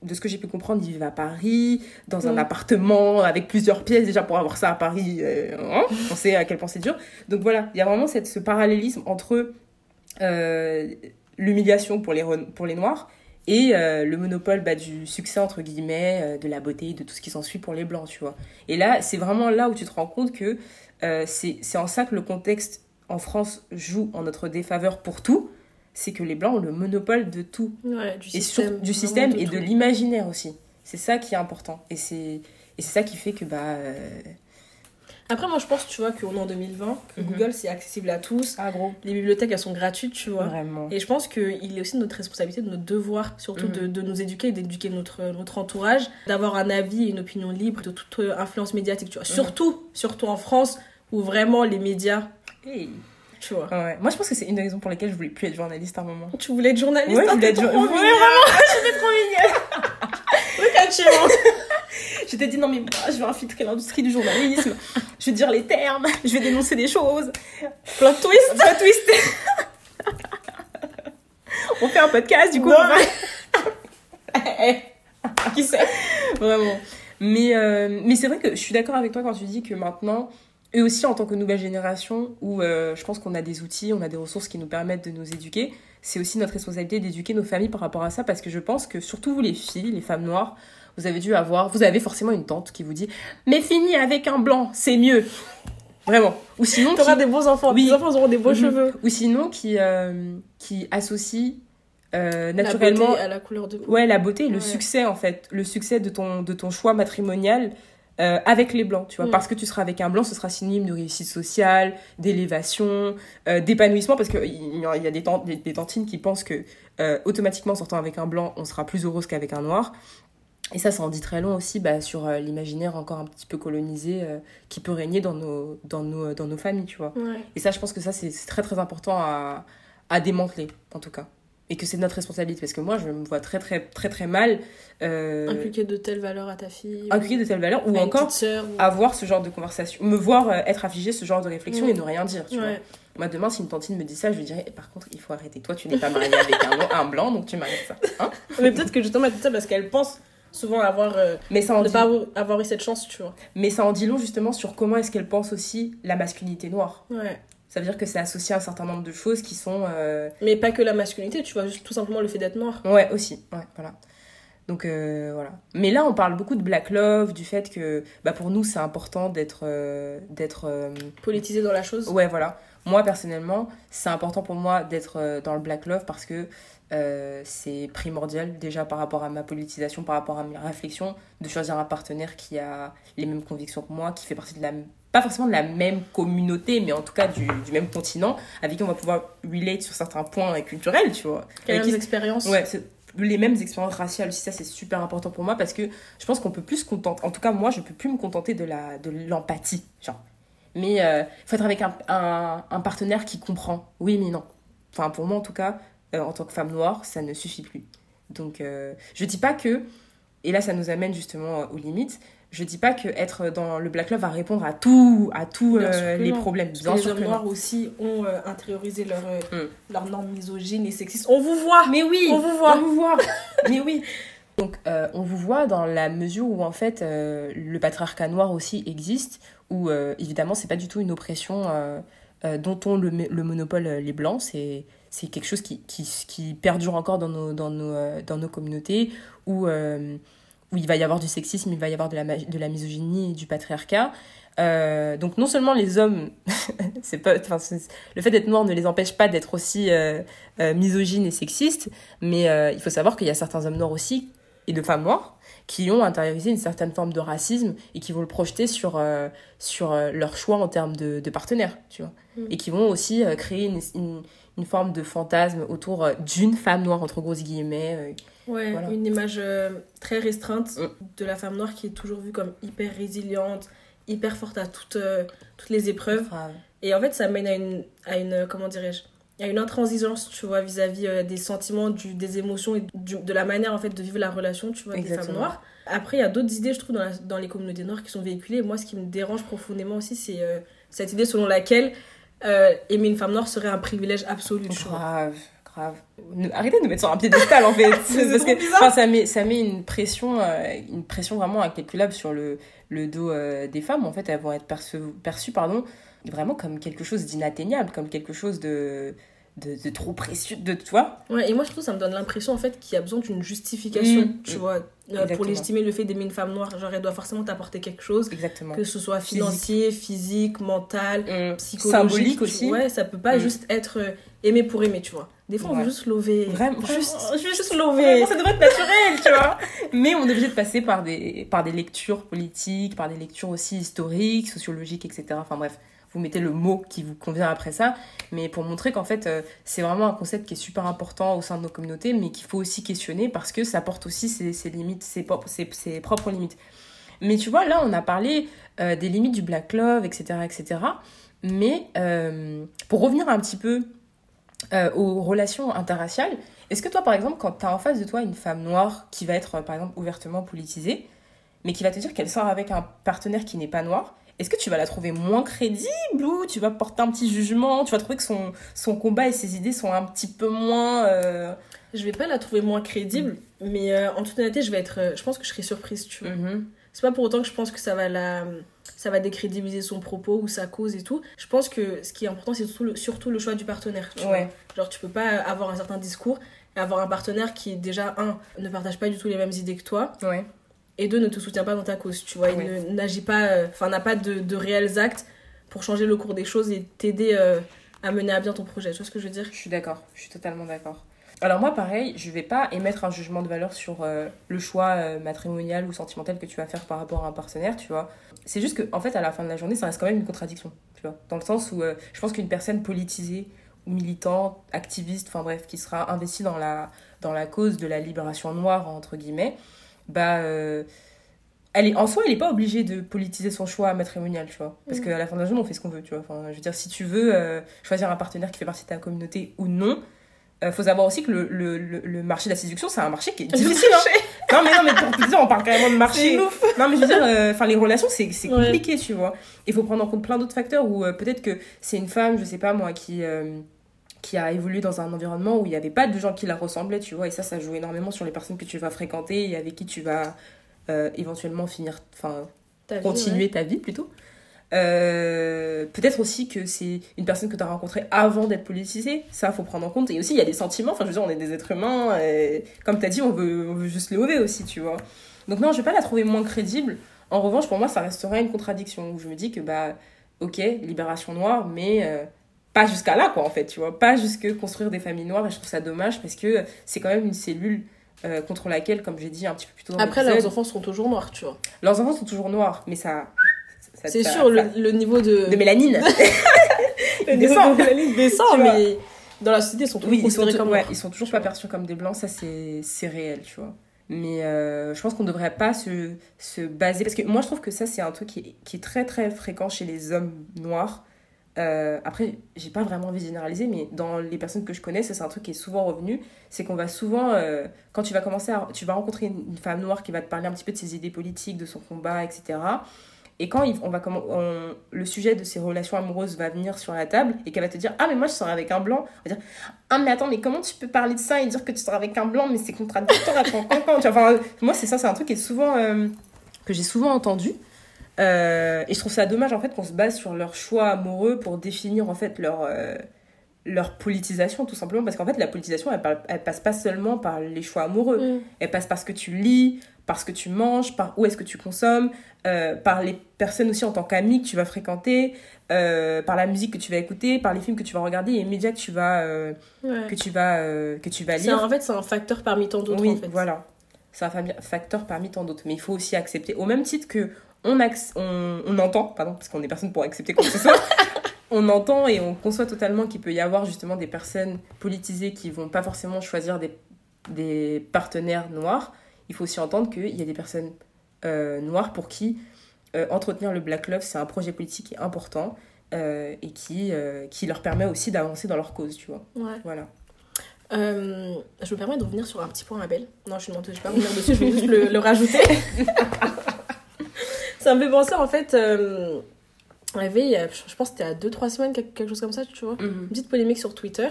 de ce que j'ai pu comprendre, ils vivent à Paris, dans un Mm. appartement avec plusieurs pièces. Déjà, pour avoir ça à Paris, euh, hein, on sait à quel point c'est dur. Donc voilà, il y a vraiment cette, ce parallélisme entre l'humiliation pour les, pour les Noirs et euh, le monopole bah, du succès, entre guillemets, euh, de la beauté, de tout ce qui s'ensuit pour les Blancs, tu vois. Et là, c'est vraiment là où tu te rends compte que euh, c'est en ça que le contexte en France joue en notre défaveur pour tout, c'est que les Blancs ont le monopole de tout. Ouais, du Et système. sur- du système et de l'imaginaire aussi. C'est ça qui est important. Et c'est et c'est ça qui fait que, bah... Après, moi, je pense, tu vois, qu'on est en 2020, que Mhm. Google, c'est accessible à tous. Ah, gros. Les bibliothèques, elles sont gratuites, tu vois. Vraiment. Et je pense qu'il est aussi de notre responsabilité, de notre devoir, surtout Mhm. de, de nous éduquer et d'éduquer notre, notre entourage, d'avoir un avis et une opinion libre de toute euh, influence médiatique, tu vois. Mhm. Surtout, surtout en France, où vraiment les médias, Hey. tu vois. Ouais. Moi, je pense que c'est une des raisons pour lesquelles je voulais plus être journaliste à un moment. Tu voulais être journaliste? Ouais, je hein, voulais être journaliste. mignonne. J'étais trop mignonne. Tu vois. Je t'ai dit, non, mais moi, je vais infiltrer l'industrie du journalisme. je vais dire les termes. Je vais dénoncer des choses. Plot twist. Pas twist. on fait un podcast, du coup. Non, on va- Qui sait Vraiment. Mais, euh, mais c'est vrai que je suis d'accord avec toi quand tu dis que maintenant, eux aussi en tant que nouvelle génération, où euh, je pense qu'on a des outils, on a des ressources qui nous permettent de nous éduquer, c'est aussi notre responsabilité d'éduquer nos familles par rapport à ça, parce que je pense que surtout vous les filles, les femmes noires, vous avez dû avoir, vous avez forcément une tante qui vous dit, mais finis avec un blanc, c'est mieux. Vraiment. Ou sinon, T'auras qui- des beaux enfants. Oui. Tes enfants auront des beaux cheveux. ou sinon qui, euh, qui associe euh, La naturellement beauté à la couleur de peau. Ouais, la beauté et le succès, en fait. Le succès de ton, de ton choix matrimonial euh, avec les blancs, tu vois. Mm. Parce que tu seras avec un blanc, ce sera synonyme de réussite sociale, d'élévation, euh, d'épanouissement. Parce qu'il y y a des, tan- des, des tantines qui pensent que euh, automatiquement, en sortant avec un blanc, on sera plus heureuse qu'avec un noir. Et ça, ça en dit très long aussi bah, sur euh, l'imaginaire encore un petit peu colonisé euh, qui peut régner dans nos, dans, nos, dans nos familles, tu vois. Ouais. Et ça, je pense que ça, c'est très très important à, à démanteler, en tout cas. et que c'est notre responsabilité. Parce que moi, je me vois très, très, très, très mal. Euh, Inculquer de telles valeurs à ta fille. inculquer de telles valeurs, ou encore ou- avoir ce genre de conversation, me voir euh, être affligée ce genre de réflexion et ne rien dire, tu vois. Moi, demain, si une tantine me dit ça, je lui dirais, Eh, par contre, il faut arrêter. Toi, tu n'es pas mariée avec un, un blanc, donc tu m'arrêtes ça. Hein? Mais peut-être que justement, elle dit ça parce qu'elle pense souvent avoir. euh, mais, ça en ne dit, pas avoir- eu cette chance, tu vois. mais ça en dit long, justement, sur comment est-ce qu'elle pense aussi la masculinité noire. Ouais. Ça veut dire que c'est associé à un certain nombre de choses qui sont... euh, Mais pas que la masculinité, tu vois, juste tout simplement le fait d'être noir. Ouais, aussi. Ouais, voilà. Donc euh, voilà. Mais là, on parle beaucoup de black love, du fait que bah, pour nous, c'est important d'être... d'être Politisé dans la chose. Ouais, voilà. Moi, personnellement, c'est important pour moi d'être dans le black love parce que euh, c'est primordial, déjà par rapport à ma politisation, par rapport à mes réflexions, de choisir un partenaire qui a les mêmes convictions que moi, qui fait partie de la. Pas forcément de la même communauté, mais en tout cas du, du même continent, avec qui on va pouvoir relate sur certains points euh, culturels, tu vois. Quelles qui- expériences? Ouais, les mêmes expériences raciales aussi, ça c'est super important pour moi parce que je pense qu'on peut plus se contenter, en tout cas moi je peux plus me contenter de la de l'empathie, genre. Mais il faut être avec un, un, un partenaire qui comprend, oui mais non. Enfin pour moi en tout cas, euh, en tant que femme noire, ça ne suffit plus. Donc euh, je dis pas que, et là ça nous amène justement aux limites, je dis pas que être dans le black love va répondre à tout, à tous euh, les non. problèmes. Bien les hommes noirs aussi ont euh, intériorisé leur, euh, Mm. leurs normes misogynes et sexistes. On vous voit Mais oui, On vous voit. On vous voit. Mais oui. Donc, euh, on vous voit dans la mesure où, en fait, euh, le patriarcat noir aussi existe, où, euh, évidemment, c'est pas du tout une oppression euh, euh, dont ont le, le monopole euh, les blancs. C'est, c'est quelque chose qui, qui, qui perdure encore dans nos, dans nos, euh, dans nos communautés, où, euh, où il va y avoir du sexisme, il va y avoir de la, de la misogynie et du patriarcat. Euh, donc non seulement les hommes, c'est pas, le fait d'être noir ne les empêche pas d'être aussi euh, misogynes et sexistes, mais il faut savoir qu'il y a certains hommes noirs aussi, et de femmes noires, qui ont intériorisé une certaine forme de racisme et qui vont le projeter sur, euh, sur euh, leur choix en termes de, de partenaires, tu vois. Mm. Et qui vont aussi euh, créer une, une, une forme de fantasme autour euh, d'une femme noire, entre grosses guillemets. euh, Ouais, Voilà. une image euh, très restreinte Mm. de la femme noire qui est toujours vue comme hyper résiliente, hyper forte à toutes, toutes les épreuves. Et en fait, ça mène à une, à une comment dirais-je, à une intransigeance, tu vois, vis-à-vis des sentiments, du, des émotions et du- de la manière, en fait, de vivre la relation, tu vois, des femmes Exactement. noires. Après, il y a d'autres idées, je trouve, dans, la- dans les communautés noires qui sont véhiculées. Moi, ce qui me dérange profondément aussi, c'est euh, cette idée selon laquelle euh, aimer une femme noire serait un privilège absolu, tu vois. Grave, grave. Arrêtez de nous mettre sur un piédestal en fait. Parce que enfin, ça, met, ça met une pression, euh, une pression vraiment incalculable sur le, le dos euh, des femmes. En fait, elles vont être perçues, perçues pardon, vraiment comme quelque chose d'inatteignable, comme quelque chose de, de, de trop précieux, de toi. Ouais, et moi, je trouve que ça me donne l'impression, en fait, qu'il y a besoin d'une justification, Mm. tu vois, euh, pour légitimer le fait d'aimer une femme noire. Genre, elle doit forcément t'apporter quelque chose, Exactement. que ce soit financier, physique, mental, Hum, psychologique. Symbolique tu- aussi. Ouais, ça peut pas Mm. juste être euh, aimé pour aimer, tu vois. Des fois, on Ouais. veut juste lover. Vraiment, juste, juste- juste lover. Ça devrait être naturel, tu vois. Mais on est obligé de passer par des, par des lectures politiques, par des lectures aussi historiques, sociologiques, etc. Enfin bref, vous mettez le mot qui vous convient après ça. Mais pour montrer qu'en fait, euh, c'est vraiment un concept qui est super important au sein de nos communautés, mais qu'il faut aussi questionner parce que ça porte aussi ses, limites, ses, propres- limites. Mais tu vois, là, on a parlé euh, des limites du black love, etc., etc. Mais euh, pour revenir un petit peu aux relations interraciales, est-ce que toi, par exemple, quand tu as en face de toi une femme noire qui va être, par exemple, ouvertement politisée, mais qui va te dire qu'elle sort avec un partenaire qui n'est pas noir, est-ce que tu vas la trouver moins crédible ou tu vas porter un petit jugement? Tu vas trouver que son, son combat et ses idées sont un petit peu moins... euh, Je vais pas la trouver moins crédible, mais euh, en toute honnêteté, je vais être. euh, je pense que je serai surprise, tu vois. mhm. C'est pas pour autant que je pense que ça va la ça va décrédibiliser son propos ou sa cause et tout. Je pense que ce qui est important c'est surtout le, surtout le choix du partenaire. tu vois. Ouais. Genre tu peux pas avoir un certain discours et avoir un partenaire qui déjà un ne partage pas du tout les mêmes idées que toi Ouais. Et deux ne te soutient pas dans ta cause. Tu vois, il n'agit pas euh, enfin n'a pas de, de réels actes pour changer le cours des choses et t'aider euh, à mener à bien ton projet. Tu vois ce que je veux dire? Je suis d'accord, je suis totalement d'accord. Alors moi, pareil, je vais pas émettre un jugement de valeur sur euh, le choix euh, matrimonial ou sentimental que tu vas faire par rapport à un partenaire, tu vois. C'est juste que, en fait, à la fin de la journée, ça reste quand même une contradiction, tu vois. Dans le sens où euh, je pense qu'une personne politisée ou militante, activiste, enfin bref, qui sera investie dans la, dans la cause de la libération noire, entre guillemets, bah... euh, elle est, en soi, elle n'est pas obligée de politiser son choix matrimonial, tu vois. Parce Mhm. qu'à la fin de la journée, on fait ce qu'on veut, tu vois. Enfin, je veux dire, si tu veux euh, choisir un partenaire qui fait partie de ta communauté ou non, euh, faut savoir aussi que le, le, le, le marché de la séduction, c'est un marché qui est difficile. hein. Non, mais non, mais pour te dire, on parle carrément de marché. Non, mais je veux dire, euh, enfin, les relations, c'est Ouais. compliqué, tu vois. Il faut prendre en compte plein d'autres facteurs où euh, peut-être que c'est une femme, je sais pas moi, qui, qui a évolué dans un environnement où il n'y avait pas de gens qui la ressemblaient, tu vois. Et ça, ça joue énormément sur les personnes que tu vas fréquenter et avec qui tu vas euh, éventuellement finir, enfin, continuer ta vie plutôt. Euh, peut-être aussi que c'est une personne que tu as rencontrée avant d'être politisée, ça faut prendre en compte. Et aussi, il y a des sentiments, enfin je veux dire, on est des êtres humains, et comme tu as dit, on veut, on veut juste lever aussi, tu vois. Donc non, je vais pas la trouver moins crédible. En revanche, pour moi, ça resterait une contradiction où je me dis que, bah, ok, libération noire, mais euh, pas jusqu'à là, quoi, en fait, tu vois. Pas jusque construire des familles noires, et je trouve ça dommage parce que c'est quand même une cellule euh, contre laquelle, comme j'ai dit un petit peu plus tôt dans Après, leurs enfants seront toujours noirs, tu vois. leurs enfants sont toujours noirs, mais ça. ça- C'est sûr, ça- le, le niveau de. de mélanine. le descend. niveau de mélanine descend, mais dans la société, ils sont toujours oui, ils sont, comme ouais, ils sont toujours pas perçus comme des blancs, ça c'est c'est réel, tu vois. Mais euh, je pense qu'on devrait pas se, se baser. Parce que moi je trouve que ça c'est un truc qui est, qui est très très fréquent chez les hommes noirs. Euh, après, j'ai pas vraiment envie de généraliser, mais dans les personnes que je connais, ça c'est un truc qui est souvent revenu. C'est qu'on va souvent, euh, quand tu vas commencer. Tu vas rencontrer une, femme noire qui va te parler un petit peu de ses idées politiques, de son combat, etc. Et quand on va le sujet de ses relations amoureuses va venir sur la table et qu'elle va te dire ah mais moi je sors avec un blanc, on va dire ah mais attends mais comment tu peux parler de ça et dire que tu sors avec un blanc mais c'est contradictoire à ton Enfin moi c'est ça c'est un truc qui est souvent euh, que j'ai souvent entendu Euh, et je trouve ça dommage en fait qu'on se base sur leur choix amoureux pour définir en fait leur euh, leur politisation tout simplement parce qu'en fait la politisation elle, elle passe pas seulement par les choix amoureux Mm. elle passe par ce que tu lis, par ce que tu manges, par où est-ce que tu consommes, euh, par les personnes aussi en tant qu'amis que tu vas fréquenter, euh, par la musique que tu vas écouter, par les films que tu vas regarder, les médias que tu vas, Ouais. que tu vas, que tu vas lire. un- en fait, c'est un facteur parmi tant d'autres, oui, en fait. voilà. C'est un facteur parmi tant d'autres. Mais il faut aussi accepter, au même titre que on, on, on entend, pardon, parce qu'on est personne pour accepter quoi que ce soit, on entend et on conçoit totalement qu'il peut y avoir justement des personnes politisées qui vont pas forcément choisir des, des partenaires noirs. Il faut aussi entendre qu'il y a des personnes euh, noires pour qui euh, entretenir le Black Love, c'est un projet politique important euh, et qui, qui leur permet aussi d'avancer dans leur cause, tu vois. Ouais. Voilà. Euh, je me permets de revenir sur un petit point, Abel. Non, je ne vais pas revenir dessus, je vais juste le, le rajouter. Ça me fait penser, en fait, euh, il y avait, a- je pense que c'était à 2-3 semaines, quelque chose comme ça, tu vois. Une petite polémique sur Twitter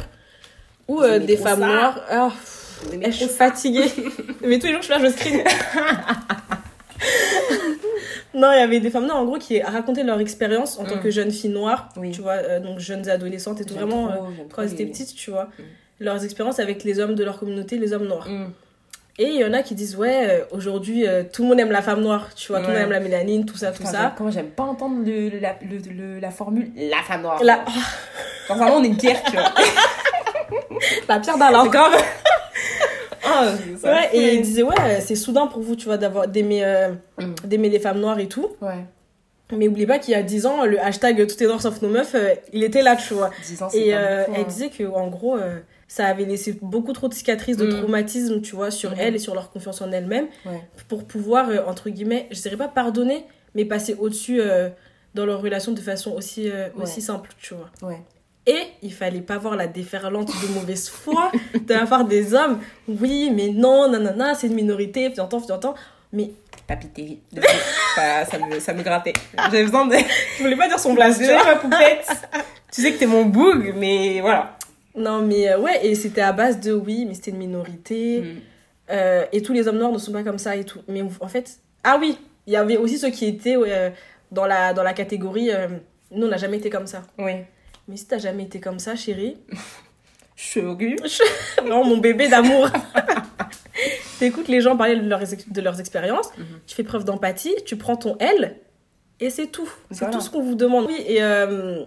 où euh, des femmes ça. noires. Ah, pff, je suis fatiguée. Mais tous les jours, je suis là, je screen. non, il y avait des femmes noires, en gros, qui racontaient leur expérience en tant Mm. que jeunes filles noires, Oui. tu vois, euh, donc jeunes adolescentes et tout, vraiment, trop, euh, quand elles étaient petites, tu vois. Mm. Leurs expériences avec les hommes de leur communauté, les hommes noirs. Et il y en a qui disent, ouais, euh, aujourd'hui, euh, tout le monde aime la femme noire, tu vois, tout le monde aime la mélanine, tout ça, tout Putain, ça. Comment j'aime pas entendre le, la, le, la formule la femme noire. La, Genre, vraiment, on est une pierre, tu vois. la pierre. C'est grave. Ah, Ouais, et il disait, ouais, c'est soudain pour vous, tu vois, d'avoir d'aimer euh, Mm. d'aimer les femmes noires et tout. Ouais. Mais oublie pas qu'il y a 10 ans, le hashtag tout est noir sauf nos meufs, euh, il était là, tu vois. 10 ans, c'est Et euh, elle hein. disait que en gros, euh, ça avait laissé beaucoup trop de cicatrices, de Mm. traumatismes, tu vois, sur Mhm. elles et sur leur confiance en elles-mêmes, Ouais. pour pouvoir, euh, entre guillemets, je dirais pas pardonner, mais passer au-dessus euh, dans leur relation de façon aussi, euh, Ouais. aussi simple, tu vois. Ouais. Et il fallait pas voir la déferlante de mauvaise foi de la part des hommes. Oui, mais non, nanana, c'est une minorité, fiantant, fiantant. Mais Papy. Désolée. ça, ça, me, ça me grattait. J'avais besoin de. je voulais pas dire son blaze, tu ma poupette. tu sais que t'es mon boug, mais voilà. Non, mais euh, ouais, et c'était à base de oui, mais c'était une minorité. Mm. euh, et tous les hommes noirs ne sont pas comme ça et tout. Mais en fait, ah oui, il y avait aussi ceux qui étaient euh, dans, la, dans la catégorie euh, nous, on n'a jamais été comme ça. Oui. Mais si t'as jamais été comme ça, chérie, Je suis augure. non, mon bébé d'amour. T'écoutes les gens parler de leurs, de leurs expériences, Mhm. tu fais preuve d'empathie, tu prends ton L, et c'est tout. C'est Voilà. tout ce qu'on vous demande. Oui, et euh,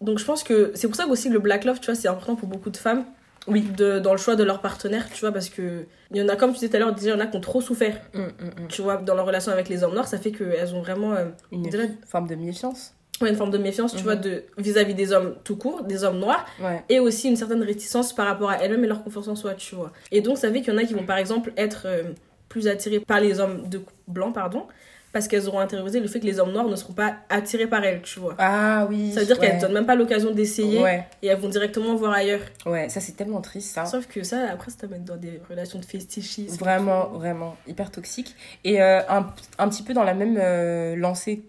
donc je pense que c'est pour ça qu'aussi le Black Love, tu vois, c'est important pour beaucoup de femmes. Oui. De, dans le choix de leur partenaire, tu vois, parce que il y en a, comme tu disais tout à l'heure, il y en a qui ont trop souffert, Mm, mm, mm. tu vois, dans leur relation avec les hommes noirs, ça fait qu'elles ont vraiment euh, Une Déjà- forme de méfiance. ouais, une forme de méfiance, tu Mhm. vois, de vis-à-vis des hommes tout court, des hommes noirs, Ouais. et aussi une certaine réticence par rapport à elles-mêmes et leur confiance en soi, tu vois. Et donc, ça fait qu'il y en a qui vont, par exemple, être euh, plus attirés par les hommes de blancs, pardon, parce qu'elles auront intériorisé le fait que les hommes noirs ne seront pas attirés par elles, tu vois. Ah oui. Ça veut dire ouais. qu'elles ne donnent même pas l'occasion d'essayer Ouais, et elles vont directement voir ailleurs. ouais, ça c'est tellement triste ça. Sauf que ça, après, ça t'amène dans des relations de fétichisme. Vraiment, vraiment, hyper toxique. Et euh, un, un petit peu dans la même euh, lancée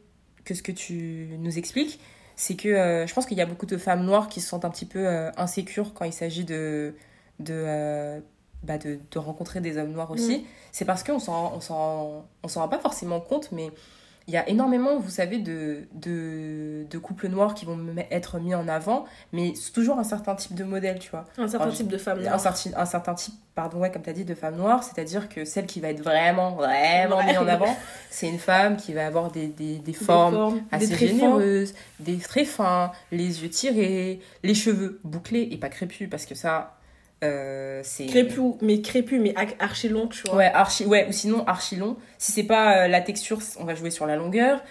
que ce que tu nous expliques, c'est que euh, je pense qu'il y a beaucoup de femmes noires qui se sentent un petit peu insécures quand il s'agit de, de, bah de, de rencontrer des hommes noirs aussi. C'est parce qu'on s'en on s'en on s'en rend pas forcément compte, mais il y a énormément, vous savez, de, de, de couples noirs qui vont être mis en avant, mais c'est toujours un certain type de modèle, tu vois Un certain type de femme un noire. certain, un certain type, pardon, ouais, comme tu as dit, de femme noire, c'est-à-dire que celle qui va être vraiment, vraiment mise en avant, c'est une femme qui va avoir des, des, des Des formes assez fins. généreuses, des traits fins, les yeux tirés, les cheveux bouclés et pas crépus, parce que ça, euh, c'est... Crépus, mais crépus, mais ar- archi long, tu vois. Ouais, archi, ouais, ou sinon archi long. Si c'est pas euh, la texture, on va jouer sur la longueur.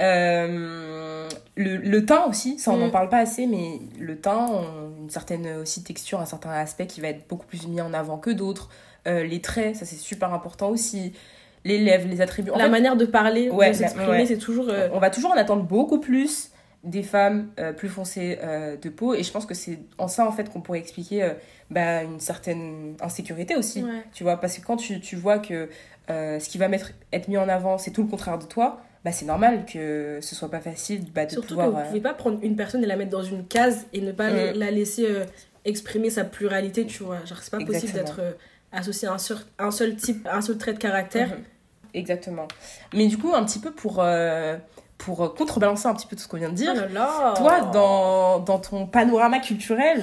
Euh, le, le teint aussi, ça on n'en Mm. parle pas assez, mais le teint, on- une certaine aussi texture, un certain aspect qui va être beaucoup plus mis en avant que d'autres. Les traits, ça c'est super important aussi. Les lèvres, les attributs. En la fait, manière de parler, Ouais, de s'exprimer, ouais. c'est toujours. on va toujours en attendre beaucoup plus des femmes euh, plus foncées euh, de peau, et je pense que c'est en ça en fait qu'on pourrait expliquer euh, bah, une certaine insécurité aussi. ouais. Tu vois, parce que quand tu, tu vois que ce qui va mettre, être mis en avant, c'est tout le contraire de toi, bah c'est normal que ce soit pas facile bah, de Surtout pouvoir. que vous pouvez pas prendre une personne et la mettre dans une case et ne pas Mm. la- la laisser exprimer sa pluralité, tu vois. Genre, c'est pas possible d'être associé à un seul, un seul type, un seul trait de caractère. Mhm. Exactement. Mais du coup, un petit peu pour, pour contrebalancer un petit peu tout ce qu'on vient de dire, Oh là là toi, dans, dans ton panorama culturel,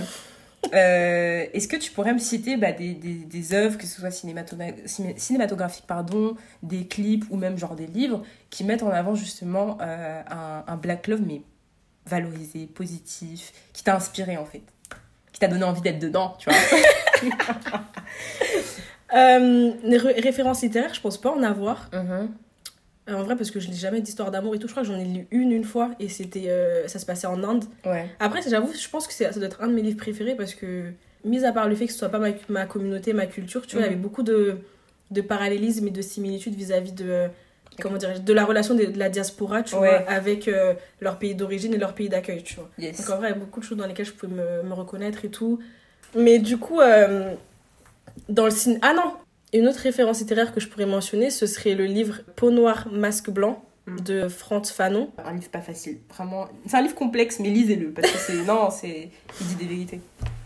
euh, est-ce que tu pourrais me citer bah, des, des, des œuvres, que ce soit cinématographiques, pardon, des clips ou même genre des livres, qui mettent en avant justement euh, un, un Black Love, mais valorisé, positif, qui t'a inspiré en fait? Qui t'a donné envie d'être dedans, tu vois? Euh, références littéraires, je pense pas en avoir. Mhm. Euh, en vrai, parce que je lis jamais d'histoire d'amour et tout. Je crois que j'en ai lu une une fois et c'était, euh, ça se passait en Inde. Ouais. Après, j'avoue, je pense que ça doit être un de mes livres préférés parce que, mis à part le fait que ce soit pas ma, ma communauté, ma culture, tu vois, il y Mhm. avait beaucoup de, de parallélismes et de similitudes vis-à-vis de, comment dirais de la relation de, de la diaspora, tu Ouais. vois, avec euh, leur pays d'origine et leur pays d'accueil, tu vois. Yes. Donc en vrai, il y a beaucoup de choses dans lesquelles je pouvais me, me reconnaître et tout. Mais du coup, euh, dans le cinéma. Ah non Une autre référence littéraire que je pourrais mentionner, ce serait le livre Peau noire, masque blanc Mm. de Franz Fanon. Un livre pas facile, vraiment. C'est un livre complexe, mais lisez-le parce que c'est non, c'est il dit des vérités.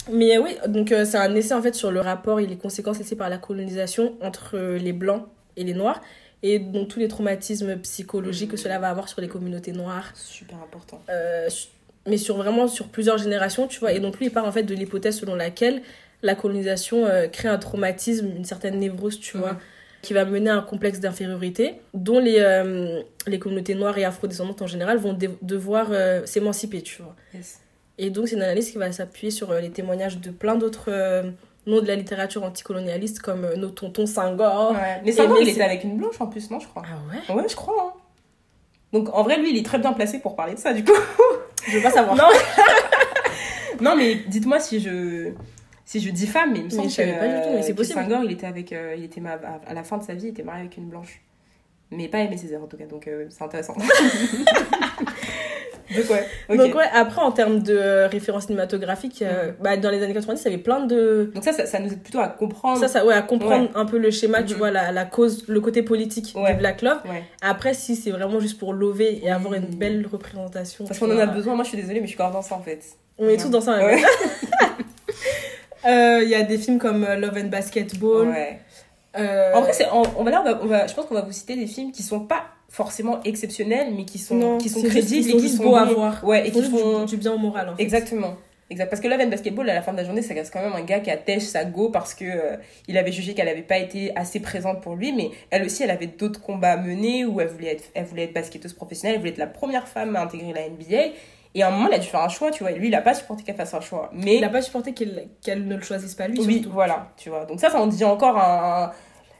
Mais euh, oui, donc euh, c'est un essai en fait sur le rapport et les conséquences laissées par la colonisation entre euh, les blancs et les noirs et donc tous les traumatismes psychologiques que cela va avoir sur les communautés noires, Super important. euh, mais sur vraiment sur plusieurs générations, tu vois. Et donc lui il part en fait de l'hypothèse selon laquelle la colonisation euh, crée un traumatisme, une certaine névrose, tu vois, qui va mener à un complexe d'infériorité dont les, euh, les communautés noires et afrodescendantes en général vont de- devoir euh, s'émanciper, tu vois. Yes. Et donc, c'est une analyse qui va s'appuyer sur les témoignages de plein d'autres noms de la littérature anticolonialiste, comme nos tontons Senghor. Ouais. Mais mais il était avec une blanche en plus, non, je crois. Ah ouais? Ouais, je crois. hein. Donc en vrai, lui, il est très bien placé pour parler de ça, du coup. Je veux pas savoir. Non. non, mais dites-moi si je si je diffame, mais il me semble je savais que, pas du tout, mais c'est que possible. Senghor, il était avec, euh, il était ma- à, la fin de sa vie, il était marié avec une blanche, mais pas Aimé Césaire en tout cas, donc euh, c'est intéressant. donc ouais. Donc, ouais, après, en termes de euh, références cinématographiques, euh, bah, dans les années 90, il y avait plein de. Donc ça, ça, ça nous aide plutôt à comprendre. Ça, ça, ouais, à comprendre Ouais. un peu le schéma, tu Mhm. vois, la, la cause, le côté politique du Black Love. Après, si c'est vraiment juste pour lover et avoir une belle représentation. Parce qu'on en a besoin. Moi, je suis désolée, mais je suis grave dans ça en fait. On est tous dans ça. Euh, Il y a des films comme euh, Love and Basketball. Ouais. euh, En vrai, on, on va là, on va, je pense qu'on va vous citer des films qui sont pas forcément exceptionnels, mais qui sont, non, qui sont crédibles et qui sont beaux à voir. Ouais, et qui font. du, du bien au moral, en fait. Exactement. Exact. Parce que Love and Basketball, à la fin de la journée, ça reste quand même un gars qui attèche sa go parce que euh, il avait jugé qu'elle avait pas été assez présente pour lui, mais elle aussi, elle avait d'autres combats à mener où elle voulait être, elle voulait être basketteuse professionnelle, elle voulait être la première femme à intégrer la NBA. Et à un moment, il a dû faire un choix, tu vois. Et lui, il a pas supporté qu'elle fasse un choix. Mais Il n'a pas supporté qu'elle qu'elle ne le choisisse pas lui, oui, surtout. voilà, tu vois. Donc ça, ça en dit encore un, un-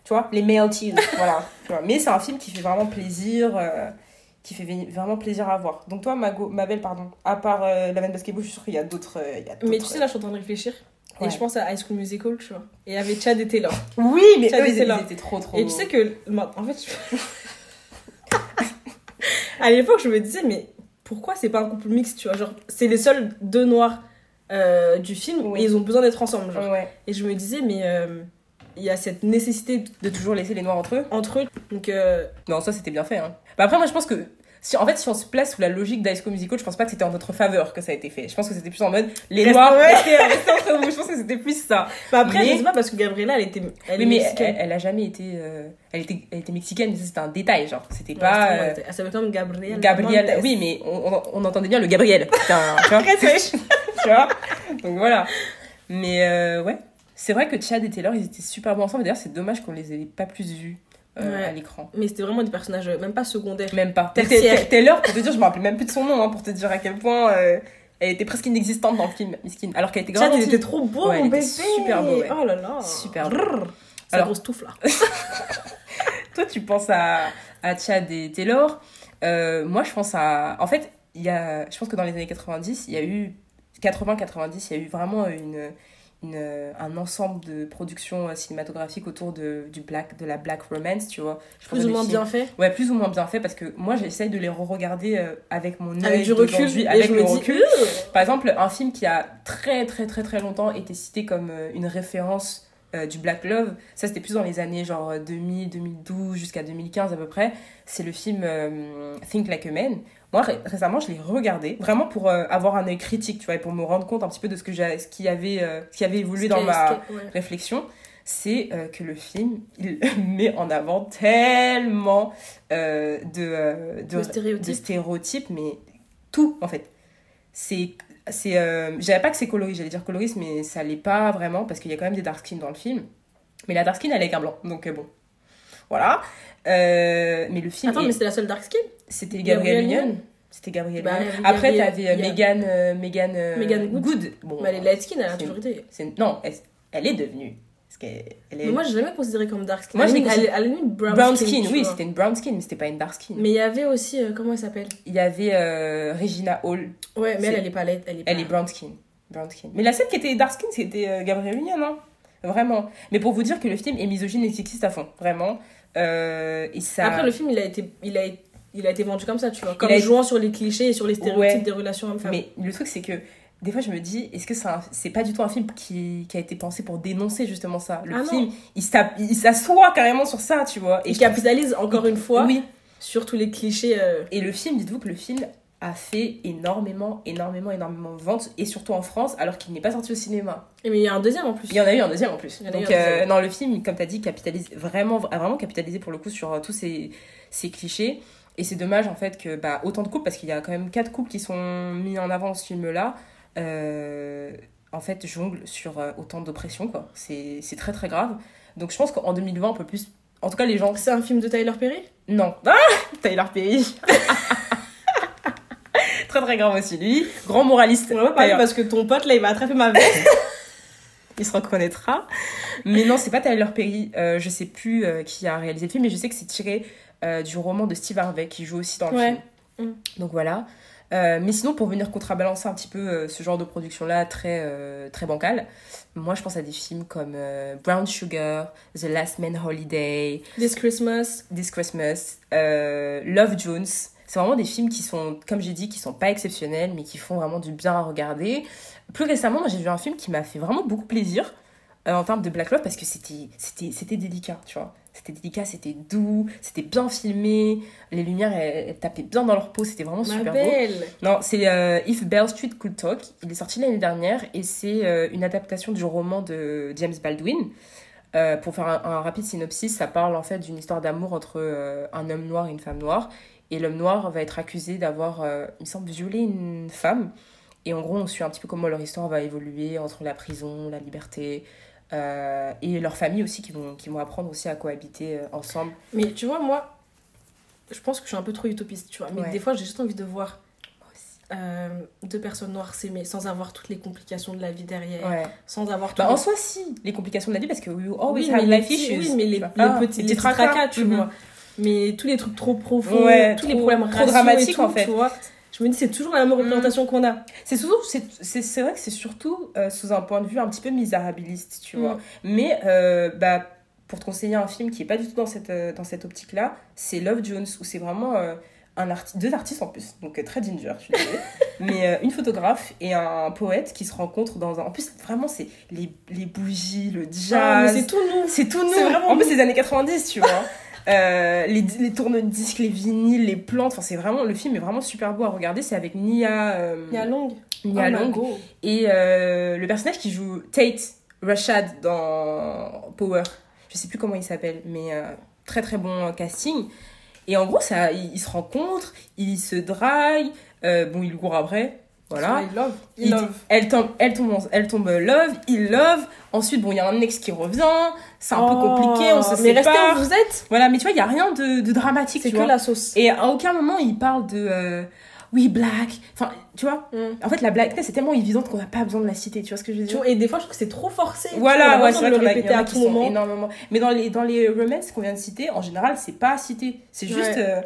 tu vois, les male teens, voilà. tu vois. Mais c'est un film qui fait vraiment plaisir, euh, qui fait vraiment plaisir à voir. Donc toi, Mago, ma belle, pardon, à part euh, La Veine Basketball, je suis sûre qu'il y a d'autres... euh, a Mais tu sais, là, je suis en train de réfléchir. Ouais. Et je pense à High School Musical, tu vois. Et il y avait Chad et Taylor. Oui, mais Chad eux, et Taylor. ils étaient trop, trop... Et tu sais que, en fait, je- à l'époque, je me disais, mais pourquoi c'est pas un couple mixte, tu vois Genre, c'est les seuls deux noirs euh, du film Oui. et ils ont besoin d'être ensemble, genre. Ouais. Et je me disais, mais euh, il y a cette nécessité De toujours laisser les noirs entre eux. entre eux. Donc, euh, Non, ça c'était bien fait. Hein. Bah après, moi je pense que. Si, en fait, si on se place sous la logique d'High School Musical, je pense pas que c'était en notre faveur que ça a été fait. Je pense que c'était plus en mode les noirs, restez, restez entre vous. Je pense que c'était plus ça. bah après, Mais- je sais pas parce que Gabriella, elle était. Elle Oui, mais mexicaine. elle, elle a jamais été, euh, elle était. Elle était mexicaine, mais ça c'était un détail, genre. C'était Ouais, pas. euh, Elle s'appelle comme. Gabriel. Montes. Oui, mais on, entendait bien le Gabriel. Putain, tu vois. tu vois Donc voilà. Mais euh, ouais. C'est vrai que Chad et Taylor, ils étaient super bons ensemble. D'ailleurs, c'est dommage qu'on les ait pas plus vus euh, Ouais. à l'écran. Mais c'était vraiment des personnages, euh, même pas secondaires. Même pas. Taylor, pour te dire, je me rappelle même plus de son nom, hein, pour te dire à quel point euh, elle était presque inexistante dans le film, Miskin. Alors qu'elle était grave. Chad, il était trop beau, Ouais, mon bébé. super beau, ouais. Oh là là. Super beau. Sa grosse touffe là. Toi, tu penses à, à Chad et Taylor. Euh, moi, je pense à. En fait, il y a... je pense que dans les années 90, il y a eu. 80-90, il y a eu vraiment une, une, un ensemble de productions euh, cinématographiques autour de, du black, de la black romance, tu vois. Je Plus ou moins films- bien fait. Ouais, plus ou moins bien fait parce que moi, j'essaye de les re-regarder euh, avec mon œil Avec du recul. avec le recul. euh, Par exemple, un film qui a très très très très longtemps été cité comme euh, une référence euh, du Black Love, ça c'était plus dans les années genre euh, 2000, 2012 jusqu'à 2015 à peu près, c'est le film euh, Think Like a Man. Moi ré- récemment je l'ai regardé vraiment pour euh, avoir un œil critique, tu vois, et pour me rendre compte un petit peu de ce que j'ai ce qui avait euh, ce qui avait évolué dans ma ouais. réflexion, c'est euh, que le film il met en avant tellement euh, de, euh, de, De stéréotypes. de stéréotypes, mais tout en fait. C'est. C'est euh, j'avais pas que c'est coloriste, j'allais dire coloriste, mais ça l'est pas vraiment parce qu'il y a quand même des dark skin dans le film. Mais la dark skin elle est avec un blanc, donc euh, bon. Voilà. Euh, mais le film. Attends, est- mais c'était la seule dark skin? C'était Gabrielle Union. C'était Gabrielle Bah, Union. Après, t'avais euh, Megan. Megan, Megan Good. Bon, Bah, elle est light skin, elle a toujours été. Non, elle, elle est devenue. Parce qu'elle elle est Mais moi, j'ai jamais considéré comme dark skin. Moi, je la l'ai limite- à la- limite, brown, brown skin. oui, c'était une brown skin, mais c'était pas une dark skin. Mais il y avait aussi, euh, comment elle s'appelle? Il y avait euh, Regina Hall. Ouais, mais elle, elle est pas light. Elle est, pas... Elle est brown skin. brown skin. Mais la seule qui était dark skin, c'était euh, Gabrielle Union, non Vraiment. Mais pour vous dire que le film est misogyne et sexiste à fond. Vraiment. Euh, et ça... Après, le film, il a été, il a, il a été vendu comme ça, tu vois. Comme a- jouant sur les clichés et sur les stéréotypes Ouais. des relations hommes-femmes. Mais le truc, c'est que des fois, je me dis, est-ce que c'est pas du tout un film qui, qui a été pensé pour dénoncer justement ça? Le Ah non. film, il s'app- il s'assoit carrément sur ça, tu vois. il je- capitalise encore une fois Oui. sur tous les clichés. euh, Et le film, dites-vous que le film a fait énormément, énormément, énormément de ventes, et surtout en France, alors qu'il n'est pas sorti au cinéma. Et mais il y a un deuxième en plus. Il y en a eu un deuxième en plus. Il Donc, euh, non, le film, comme tu as dit, capitalise vraiment, a vraiment capitalisé pour le coup sur euh, tous ces, ces clichés. Et c'est dommage en fait que bah, autant de couples, parce qu'il y a quand même quatre couples qui sont mis en avant dans ce film-là, euh, en fait, jonglent sur euh, autant d'oppression, quoi. C'est très très grave. Donc je pense qu'en 2020, on peut plus. En tout cas, les gens. C'est un film de Tyler Perry? Non. Ah Tyler Perry. très très grave aussi, lui. Grand moraliste. On va pas parler parce que ton pote là il m'a attrapé ma veste. il se reconnaîtra. Mais non, c'est pas Tyler Perry. Euh, je sais plus euh, qui a réalisé le film, mais je sais que c'est tiré euh, du roman de Steve Harvey qui joue aussi dans le Ouais. film. Mm. Donc voilà. Euh, mais sinon, pour venir contrebalancer un petit peu euh, ce genre de production-là très, euh, très bancal, moi je pense à des films comme Brown Sugar, The Last Man Holiday, This Christmas. This Christmas, Love Jones. C'est vraiment des films qui sont, comme j'ai dit, qui sont pas exceptionnels, mais qui font vraiment du bien à regarder. Plus récemment, moi, j'ai vu un film qui m'a fait vraiment beaucoup plaisir en termes de Black Love parce que c'était délicat, tu vois. C'était délicat, c'était doux, c'était bien filmé, les lumières elles, elles tapaient bien dans leur peau, c'était vraiment Ma super beau. belle. Non, c'est euh, If Bell Street Could Talk. Il est sorti l'année dernière et c'est euh, une adaptation du roman de James Baldwin. Euh, pour faire un, un rapide synopsis, ça parle en fait d'une histoire d'amour entre un homme noir et une femme noire. Et l'homme noir va être accusé d'avoir, il me semble, violé une femme. Et en gros, on suit un petit peu comment leur histoire va évoluer entre la prison, la liberté, euh, et leur famille aussi qui vont, qui vont apprendre aussi à cohabiter euh, ensemble. Mais tu vois, moi, je pense que je suis un peu trop utopiste, tu vois. Mais Ouais. des fois, j'ai juste envie de voir euh, deux personnes noires s'aimer sans avoir toutes les complications de la vie derrière, Ouais. sans avoir Bah, en soi, si, les complications de la vie, parce que we always oui, have les life petits- issues. oui, mais les, les Ah, petits, les les petits petits tracas, tu Mhm. vois. Mais tous les trucs trop profonds, Ouais, tous les problèmes trop dramatiques, tout, en fait. tu vois. Je me dis, c'est toujours la même représentation qu'on a. C'est surtout, c'est, vrai que c'est surtout euh, sous un point de vue un petit peu misérabiliste, tu vois. Mm. Mais euh, bah, pour te conseiller un film qui est pas du tout dans cette, euh, dans cette optique-là, c'est Love Jones, où c'est vraiment euh, un arti- deux artistes en plus, donc très ginger, je suis désolée, mais euh, une photographe et un poète qui se rencontrent dans un. En plus, vraiment, c'est les, les bougies, le jazz. Ah, mais c'est tout nous. C'est tout nous. En plus, c'est les années 90, tu vois. Euh, les, les tourne-disques, les vinyles, les plantes, enfin c'est vraiment le film est vraiment super beau à regarder. C'est avec Nia, euh, Il y a Long. Nia Oh, Long et euh, le personnage qui joue Tate Rashad dans Power. Je sais plus comment il s'appelle, mais très très bon casting. Et en gros, ça, ils, ils se rencontrent, ils se draguent. bon, il lui court après, voilà. I love. Il- love. Elle tombe, elle tombe, elle tombe love, il love. Ensuite, bon, il y a un ex qui revient. C'est un peu Oh, compliqué, on se Mais restez sépare. où vous êtes. Voilà, mais tu vois, il y a rien de, de dramatique, C'est que vois. la sauce. Et à aucun moment, il parle de euh, oui, black. Enfin, tu vois. Mm. En fait, la blackness est tellement évidente qu'on n'a pas besoin de la citer. Tu vois ce que je veux dire et des fois, je trouve que c'est trop forcé. Voilà, ouais, c'est vrai le qu'il y en a- il y répéter en a à qui tout sont moment. énormément. Mais dans les, dans les romances qu'on vient de citer, en général, c'est pas cité. C'est juste, Ouais. euh,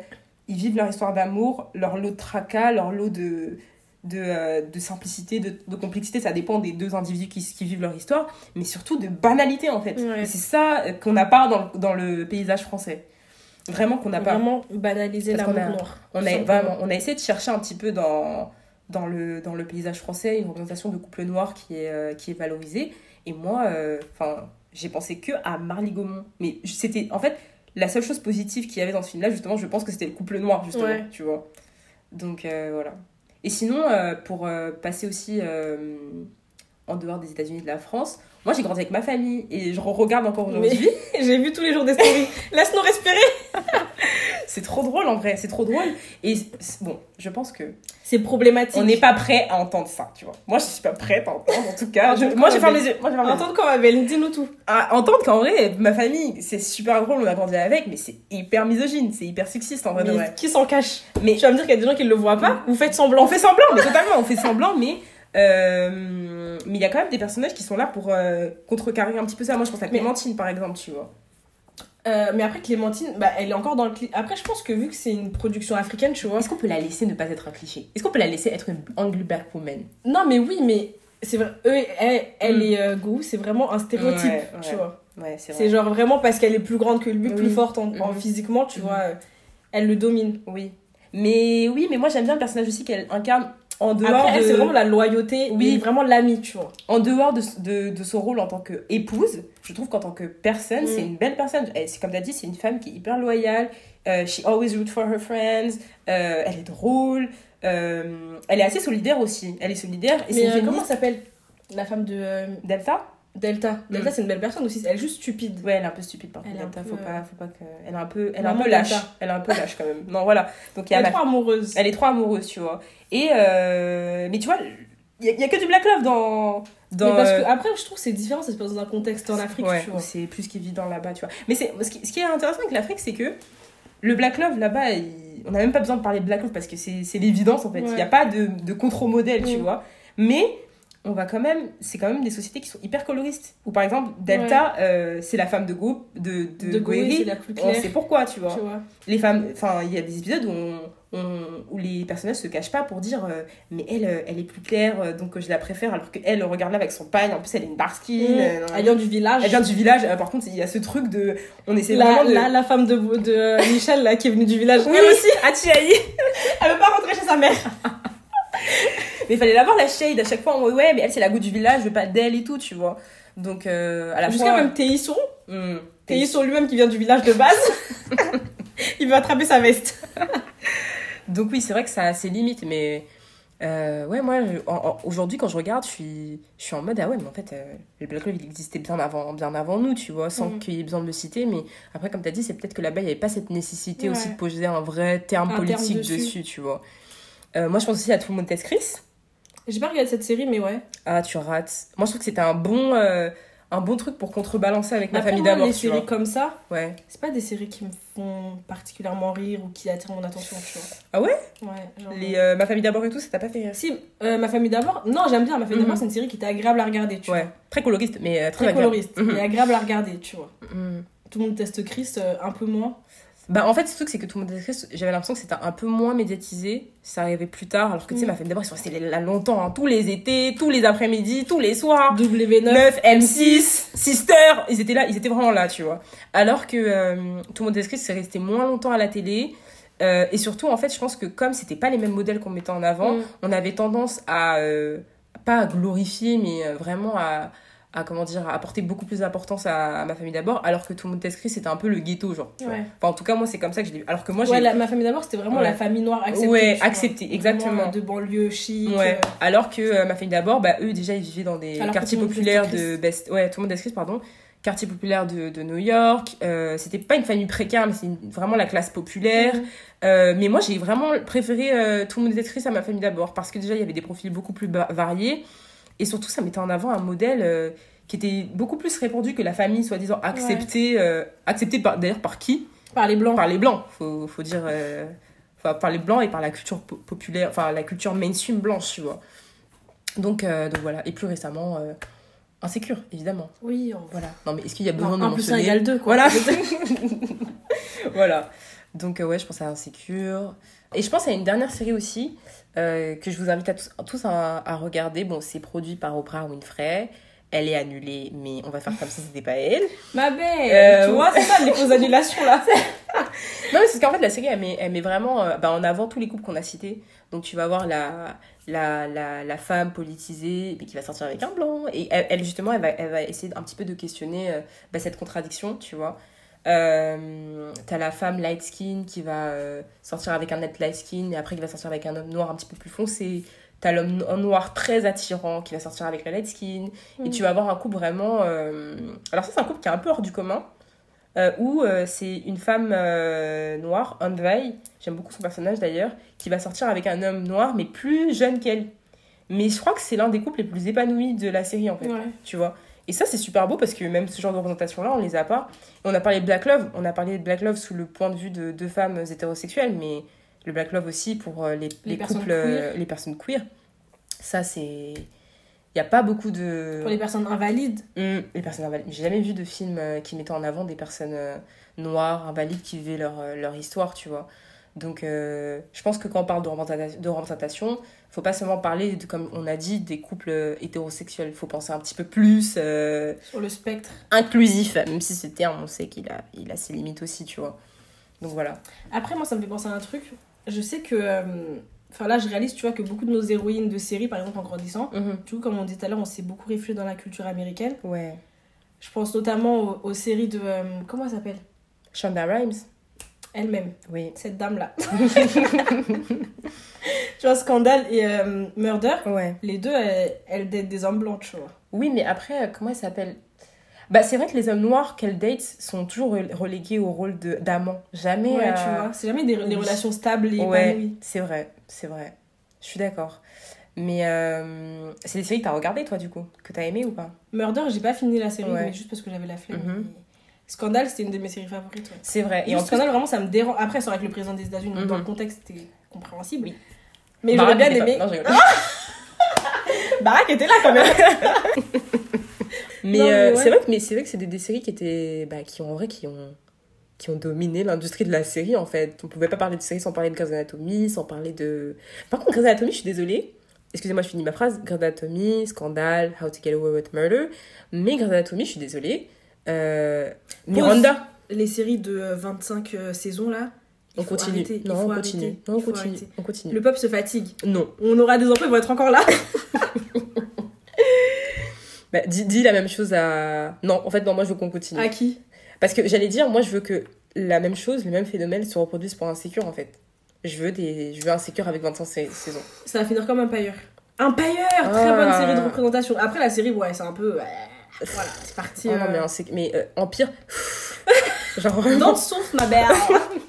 ils vivent leur histoire d'amour, leur lot de tracas, leur lot de, de, euh, de simplicité, de, de complexité. Ça dépend des deux individus qui, qui vivent leur histoire, mais surtout de banalité en fait. Ouais. C'est ça euh, qu'on n'a pas dans, le- dans le paysage français. Vraiment qu'on n'a pas. Vraiment banaliser qu'on l'amour a-. On a, vraiment, on a essayé de chercher un petit peu dans, dans, le, dans le paysage français une représentation de couple noir qui est, euh, qui est valorisée. Et moi, euh, j'ai pensé que à Marly Gaumont. Mais c'était, en fait, la seule chose positive qu'il y avait dans ce film-là, justement, je pense que c'était le couple noir, justement, Ouais. tu vois. Donc, euh, voilà. Et sinon, euh, pour euh, passer aussi euh, en dehors des États-Unis et de la France, moi, j'ai grandi avec ma famille et je regarde encore aujourd'hui. J'ai vu tous les jours des stories. Laisse-nous respirer. C'est trop drôle, en vrai, c'est trop drôle. Et bon, je pense que C'est problématique. On n'est pas prêt à entendre ça, tu vois. Moi, je suis pas prête à entendre, en tout cas. Je- moi, je ferme mais- les yeux. Moi, je. Entendre quoi, Abel Dis-nous tout. À entendre qu'en vrai, ma famille, c'est super drôle, on a grandi avec, mais c'est hyper misogyne, c'est hyper sexiste, en vrai, de Mais vrai. qui s'en cache? Mais Tu vas me dire qu'il y a des gens qui ne le voient pas Vous faites on semblant. fait semblant, mais totalement, on fait semblant, mais... euh, mais il y a quand même des personnages qui sont là pour euh, contrecarrer un petit peu ça. Moi, je pense à Mais- Clémentine, par exemple, tu vois. Euh, mais après, Clémentine, bah, elle est encore dans le clip. Après, je pense que vu que c'est une production africaine, tu vois. Est-ce qu'on peut la laisser ne pas être un cliché? Est-ce qu'on peut la laisser être une angry black woman Non, mais oui, mais c'est vrai. Eux, elle, elle Mm. et euh, Gou, c'est vraiment un stéréotype, Ouais, tu ouais. vois. Ouais, c'est vrai. Genre vraiment parce qu'elle est plus grande que lui, Oui. plus forte en, en Mhm. physiquement, tu Mhm. vois. Elle le domine. Oui. Mais oui, mais moi, j'aime bien le personnage aussi qu'elle incarne en dehors Après, de... c'est vraiment la loyauté, Oui. vraiment l'ami, tu vois. en dehors de, de, de son rôle en tant qu'épouse, je trouve qu'en tant que personne, Mm. c'est une belle personne. C'est comme tu as dit, c'est une femme qui est hyper loyale. euh, she always root for her friends. euh, elle est drôle. euh, elle est assez solidaire aussi. Elle est solidaire. Et Mais euh, comment s'appelle la femme de Delta? Delta Delta, Mm. c'est une belle personne aussi. Elle est juste stupide. Ouais, elle est un peu stupide par contre. Elle est un Delta, peu, faut, euh, pas, faut pas que. Elle est un peu, elle est un peu lâche. Delta. Elle est un peu lâche quand même. Non, voilà. Donc il y a Elle ma- est trop amoureuse. Elle est trop amoureuse, tu vois. Et. euh, Mais tu vois, il y, a- il y a que du black love dans. dans mais parce euh, que après, je trouve que c'est différent, ça se passe dans un contexte en Afrique, Ouais, tu vois. c'est plus qu'évident là-bas, tu vois. Mais c'est, ce, qui, ce qui est intéressant avec l'Afrique, c'est que le Black Love là-bas, il- on n'a même pas besoin de parler de Black Love parce que c'est, l'évidence en fait. Il Ouais. n'y a pas de, de contre-modèle, tu Mm. vois. Mais on va quand même, c'est quand même des sociétés qui sont hyper coloristes. Ou par exemple, Delta, euh, c'est la femme de Go, de, de, De Goé, Goeri. c'est la plus On sait pourquoi, tu vois. Tu vois. Les femmes, enfin, il y a des épisodes où, on- on- où les personnages se cachent pas pour dire, euh, mais elle, euh, elle est plus claire, donc je la préfère, alors qu'elle regarde là avec son pagne. En plus, elle est une dark skin. Mm. euh, Elle vient du village. elle vient du village. par contre, il y a ce truc de. On essaie la, vraiment de. la, la femme de, de Michel là, qui est venue du village. Oui, Elle aussi, Atiaï. elle veut pas rentrer chez sa mère. Mais il fallait la voir la shade à chaque fois mode ouais, mais elle, c'est la go du village, je veux pas d'elle et tout, tu vois. Donc, euh, à la Jusqu'à même Théisson. Hmm. Théisson lui-même qui vient du village de base. il veut attraper sa veste. Donc, oui, c'est vrai que ça a ses limites, mais. euh, ouais, moi, aujourd'hui, quand je regarde, je suis, je suis en mode, ah ouais, mais en fait, euh, le Black Love, il existait bien avant, bien avant nous, tu vois, sans Mm. qu'il y ait besoin de le citer. Mais après, comme tu as dit, c'est peut-être que là-bas, il n'y avait pas cette nécessité Ouais. aussi de poser un vrai terme Un terme politique dessus. dessus. tu vois. Euh, moi, je pense aussi à Tout le monde Chris. J'ai pas regardé cette série, mais ouais. Ah, tu rates. Moi, je trouve que c'était un bon, euh, un bon truc pour contrebalancer avec ma Après, famille d'amour, les tu séries vois. comme ça, Ouais. c'est pas des séries qui me font particulièrement rire ou qui attirent mon attention, tu vois. Ah ouais? Ouais, genre... Les, euh, ma famille d'abord et tout, ça t'a pas fait rire? Si, euh, ma famille d'abord, non, j'aime bien. Ma famille Mhm. d'abord, c'est une série qui était agréable à regarder, tu Ouais. vois. Très coloriste, mais euh, très, Très agréable. coloriste, Mhm. mais agréable à regarder, tu vois. Mhm. Tout le monde teste Chris, euh, un peu moins. Bah, en fait, ce truc, c'est que tout le monde j'avais l'impression que c'était un peu moins médiatisé. Ça arrivait plus tard, alors que tu sais, Mm. ma famille d'abord, ils sont restés là longtemps, hein, tous les étés, tous les après-midi, tous les soirs. W9. 9, M6, Sister, ils étaient là, ils étaient vraiment là, tu vois. Alors que euh, tout le monde c'est resté moins longtemps à la télé. Euh, et surtout, en fait, je pense que comme c'était pas les mêmes modèles qu'on mettait en avant, Mm. on avait tendance à, euh, pas à glorifier, mais vraiment à, à, comment dire, à apporter beaucoup plus d'importance à, à ma famille d'abord, alors que tout le monde t'inscrit, c'était un peu le ghetto, genre. Ouais. Enfin, en tout cas, moi, c'est comme ça que je l'ai vu. Alors que moi, j'ai. Ouais, la- ma famille d'abord, c'était vraiment Ouais. la famille noire acceptée. Ouais, acceptée, exactement. Vraiment, De banlieue chic. Ouais. euh, Alors que euh, ma famille d'abord, bah, eux déjà ils vivaient dans des Alors quartiers populaires de Best, ouais, tout le monde pardon, quartiers populaires de, de New York. Euh, c'était pas une famille précaire, mais c'est vraiment la classe populaire. Mhm. Euh, mais moi j'ai vraiment préféré euh, tout le monde West à ma famille d'abord parce que déjà il y avait des profils beaucoup plus variés et surtout ça mettait en avant un modèle euh, qui était beaucoup plus répandu que la famille soi-disant acceptée, euh, acceptée par d'ailleurs par qui? Par les blancs. par les blancs, faut, faut dire. euh, Enfin, par les blancs et par la culture po- populaire, enfin la culture mainstream blanche, tu vois. Donc, donc voilà. Et plus récemment, insécure, évidemment. Oui, en Voilà. Non, mais est-ce qu'il y a besoin Non, de 1 plus 1 mentionner égale 2, quoi. Voilà. voilà. Donc, euh, ouais, je pense à Insécure. Et je pense à une dernière série aussi euh, que je vous invite à tous, tous à, à regarder. Bon, c'est produit par Oprah Winfrey. Elle est annulée, mais on va faire comme si c'était pas elle. Ma belle Euh, Tu vois, c'est ça, les fausses annulations, là. Non, mais c'est qu'en fait, la série, elle met, elle met vraiment euh, bah, en avant tous les couples qu'on a cités. Donc, tu vas voir la, la, la, la femme politisée mais qui va sortir avec un blanc. Et elle, elle, justement, elle va, elle va essayer un petit peu de questionner bah, cette contradiction, tu vois. Euh, T'as la femme light skin qui va euh, sortir avec un net light skin et après qui va sortir avec un homme noir un petit peu plus foncé. T'as l'homme no- noir très attirant qui va sortir avec la light skin. Et Mm. tu vas avoir un couple vraiment. euh, Alors, ça, c'est un couple qui est un peu hors du commun. où c'est une femme noire, Anvai, j'aime beaucoup son personnage d'ailleurs, qui va sortir avec un homme noir, mais plus jeune qu'elle. Mais je crois que c'est l'un des couples les plus épanouis de la série, en fait. Ouais. Tu vois Et ça, c'est super beau parce que même ce genre de représentation-là, on les a pas. Et on a parlé de Black Love, on a parlé de Black Love sous le point de vue de deux femmes hétérosexuelles, mais le Black Love aussi pour euh, les, Les les personnes couples, euh, les personnes queer. Ça, c'est. Il n'y a pas beaucoup de. Pour les personnes invalides. Hum, les personnes invalides. J'ai jamais vu de film euh, qui mettait en avant des personnes noires, invalides, qui vivaient leur, leur histoire, tu vois. Donc, euh, je pense que quand on parle de représentation, de représentation, faut pas seulement parler, de, comme on a dit, des couples euh, hétérosexuels. Il faut penser un petit peu plus euh, Sur le spectre. inclusif, même si ce terme, on sait qu'il a, il a ses limites aussi, tu vois. Donc voilà. Après, moi, ça me fait penser à un truc. Je sais que. euh, Enfin, là, je réalise, tu vois, que beaucoup de nos héroïnes de séries, par exemple, en grandissant, Mhm. du coup, comme on dit tout à l'heure, on s'est beaucoup réfugié dans la culture américaine. Ouais. Je pense notamment aux, aux séries de. comment elle s'appelle? Shonda Rhimes Elle-même, Oui. cette dame-là. tu vois, Scandale et euh, Murder, Ouais. les deux, elles, elles datent des hommes blancs, tu vois. Oui, mais après, euh, comment elle s'appelle? Bah, c'est vrai que les hommes noirs qu'elle date sont toujours rel- relégués au rôle de- d'amants. Jamais. Ouais, euh, tu vois. C'est jamais des, relations stables et Ouais, épanouies. c'est vrai, c'est vrai. Je suis d'accord. Mais euh, c'est des séries que t'as regardées, toi, du coup? Que t'as aimé ou pas? Murder, j'ai pas fini la série, Ouais. mais juste parce que j'avais la flemme. Mhm. Mais Scandale, c'était une de mes séries favorites. Ouais. C'est vrai. Et Et en plus, Scandale, vraiment, ça me dérange. Après, c'est vrai que le président des États-Unis, Mhm. dans le contexte, c'était compréhensible. Oui. Mais j'aurais bien pas- aimé. Non, rigole. Barack était là quand même. Mais, euh, ouais. c'est vrai que mais c'est vrai que c'est des, des séries qui étaient bah, qui ont en vrai qui ont qui ont dominé l'industrie de la série en fait. On pouvait pas parler de série sans parler de Grey's Anatomy, sans parler de Par contre Grey's Anatomy, je suis désolée. Excusez-moi, je finis ma phrase. Grey's Anatomy, Scandale, How to Get Away with Murder. Mais Grey's Anatomy, je suis désolée. Euh, Miranda, Les séries de euh, 25 euh, saisons là. il on faut continue. arrêter, il non, faut on continue. arrêter, Non, on continue. arrêter. On continue. Le peuple se fatigue. Non. On aura des enfants, ils vont être encore là. Bah, dis, dis la même chose à. Non, en fait, non, moi je veux qu'on continue. À qui? Parce que j'allais dire, moi je veux que la même chose, le même phénomène se reproduise pour Insécure en fait. Je veux, des... je veux Insécure avec 25 sa- saisons. Ça va finir comme Empire. Empire Très Ah. bonne série de représentation. Après, la série, ouais, c'est un peu. Voilà, c'est parti. Oh non, mais, mais euh, Empire. Genre vraiment. Dans le souffle, ma belle.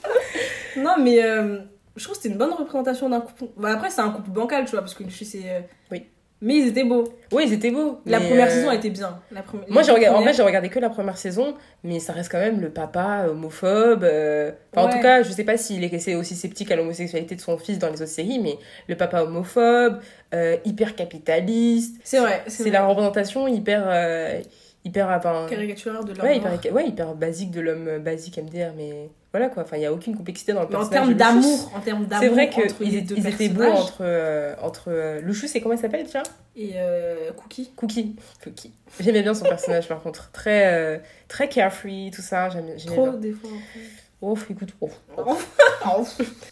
non, mais euh, je trouve que c'était une bonne représentation d'un couple. Bah, après, c'est un couple bancal, tu vois, parce que je suis c'est. euh, Oui. Mais ils étaient beaux. Oui, ils étaient beaux. La première euh, saison était bien. La première- Moi, j'ai regardé, en vrai, j'ai regardé que la première saison, mais ça reste quand même le papa homophobe. euh, Enfin, en tout cas, je sais pas s'il est aussi sceptique à l'homosexualité de son fils dans les autres séries, mais le papa homophobe, euh, hyper capitaliste. C'est vrai. C'est la représentation hyper. euh, hyper. enfin, caricature de l'homme Ouais, hyper, ouais, hyper basique de l'homme basique MDR, mais voilà quoi. Enfin, il n'y a aucune complexité dans le Mais en personnage. termes d'amour, en termes d'amour C'est vrai entre les étaient, deux ils étaient beaux entre, euh, entre euh, Lucius et comment il s'appelle Et euh, Cookie. Cookie. Cookie. J'aimais bien son personnage par contre. Très, euh, très carefree, tout ça. J'aimais Trop, bien. des fois. un peu. Oh, écoute, oh.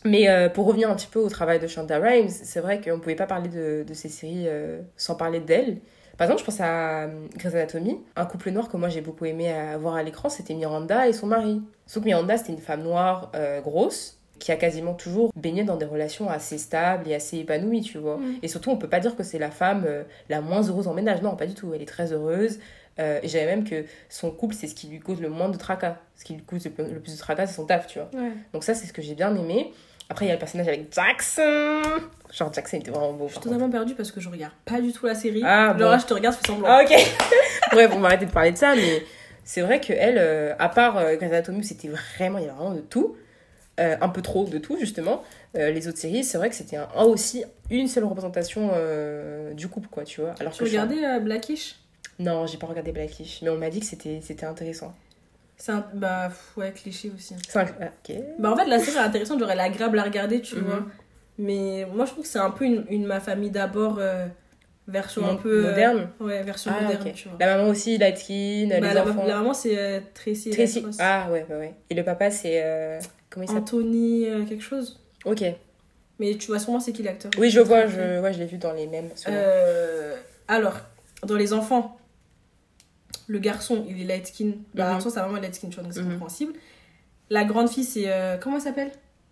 Mais euh, pour revenir un petit peu au travail de Shonda Rhimes, c'est vrai qu'on ne pouvait pas parler de, de ces séries euh, sans parler d'elle. Par exemple, je pense à euh, Grey's Anatomy. Un couple noir que moi j'ai beaucoup aimé voir à l'écran, c'était Miranda et son mari. Sauf que Miranda, c'était une femme noire grosse qui a quasiment toujours baigné dans des relations assez stables et assez épanouies, tu vois. Mm. Et surtout, on peut pas dire que c'est la femme la moins heureuse en ménage. Non, pas du tout. Elle est très heureuse. Euh, et j'avais même que son couple, c'est ce qui lui cause le moins de tracas. Ce qui lui cause le plus de tracas, c'est son taf, tu vois. Ouais. Donc ça, c'est ce que j'ai bien aimé. Après, il y a le personnage avec Jackson. Genre, Jackson était vraiment beau. Je suis totalement perdue parce que je regarde pas du tout la série. Ah, bon. Laura, je te regarde, je fais semblant. Ah, ok. Bref, on va arrêter de parler de ça, mais c'est vrai qu'elle, euh, à part euh, Grey's Anatomy, c'était vraiment, il y avait vraiment de tout. Euh, un peu trop de tout, justement. Euh, les autres séries, c'est vrai que c'était un, un aussi une seule représentation du couple, quoi, tu vois. Alors Tu que regardais Blackish? Non, j'ai pas regardé Blackish, mais on m'a dit que c'était intéressant. C'est un. Bah, ouais, cliché aussi. C'est un... ah, ok. Bah, en fait, la série est intéressante, genre elle est agréable à regarder, tu Mhm. vois. Mais moi, je trouve que c'est un peu une, une Ma famille d'abord, euh, version un Mo- peu. euh, moderne. ouais, version Ah, moderne, ok. tu vois. La maman aussi, light skin, Bah, les la, enfants. la maman, c'est euh, Tracy. Tracy. Ah ouais, ouais, ouais. Et le papa, c'est. euh, Comment il s'appelle? Anthony, euh, quelque chose. Ok. Mais tu vois sûrement c'est qui l'acteur. Oui, je vois, je, ouais, je l'ai vu dans les mêmes. Euh, alors, dans les enfants, le garçon, il est light skin. Bah, Mhm. en soi, sa maman est light skin, tu vois, donc c'est Mhm. compréhensible. La grande fille, c'est. euh, comment elle s'appelle?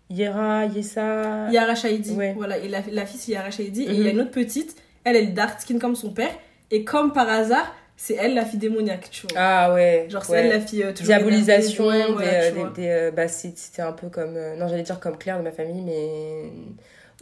Yera, Yessa. Yara Shahidi. Ouais. Voilà, et la, la fille, c'est Yara Shahidi. Et Mhm. il y a une autre petite, elle, elle est dark skin comme son père. Et comme par hasard, c'est elle la fille démoniaque, tu vois. Ah ouais. Genre, c'est ouais. elle la fille euh, Diabolisation énervée. Ouais, des, voilà, euh, des- euh, bah, c'était un peu comme. non, j'allais dire comme Claire de ma famille, mais.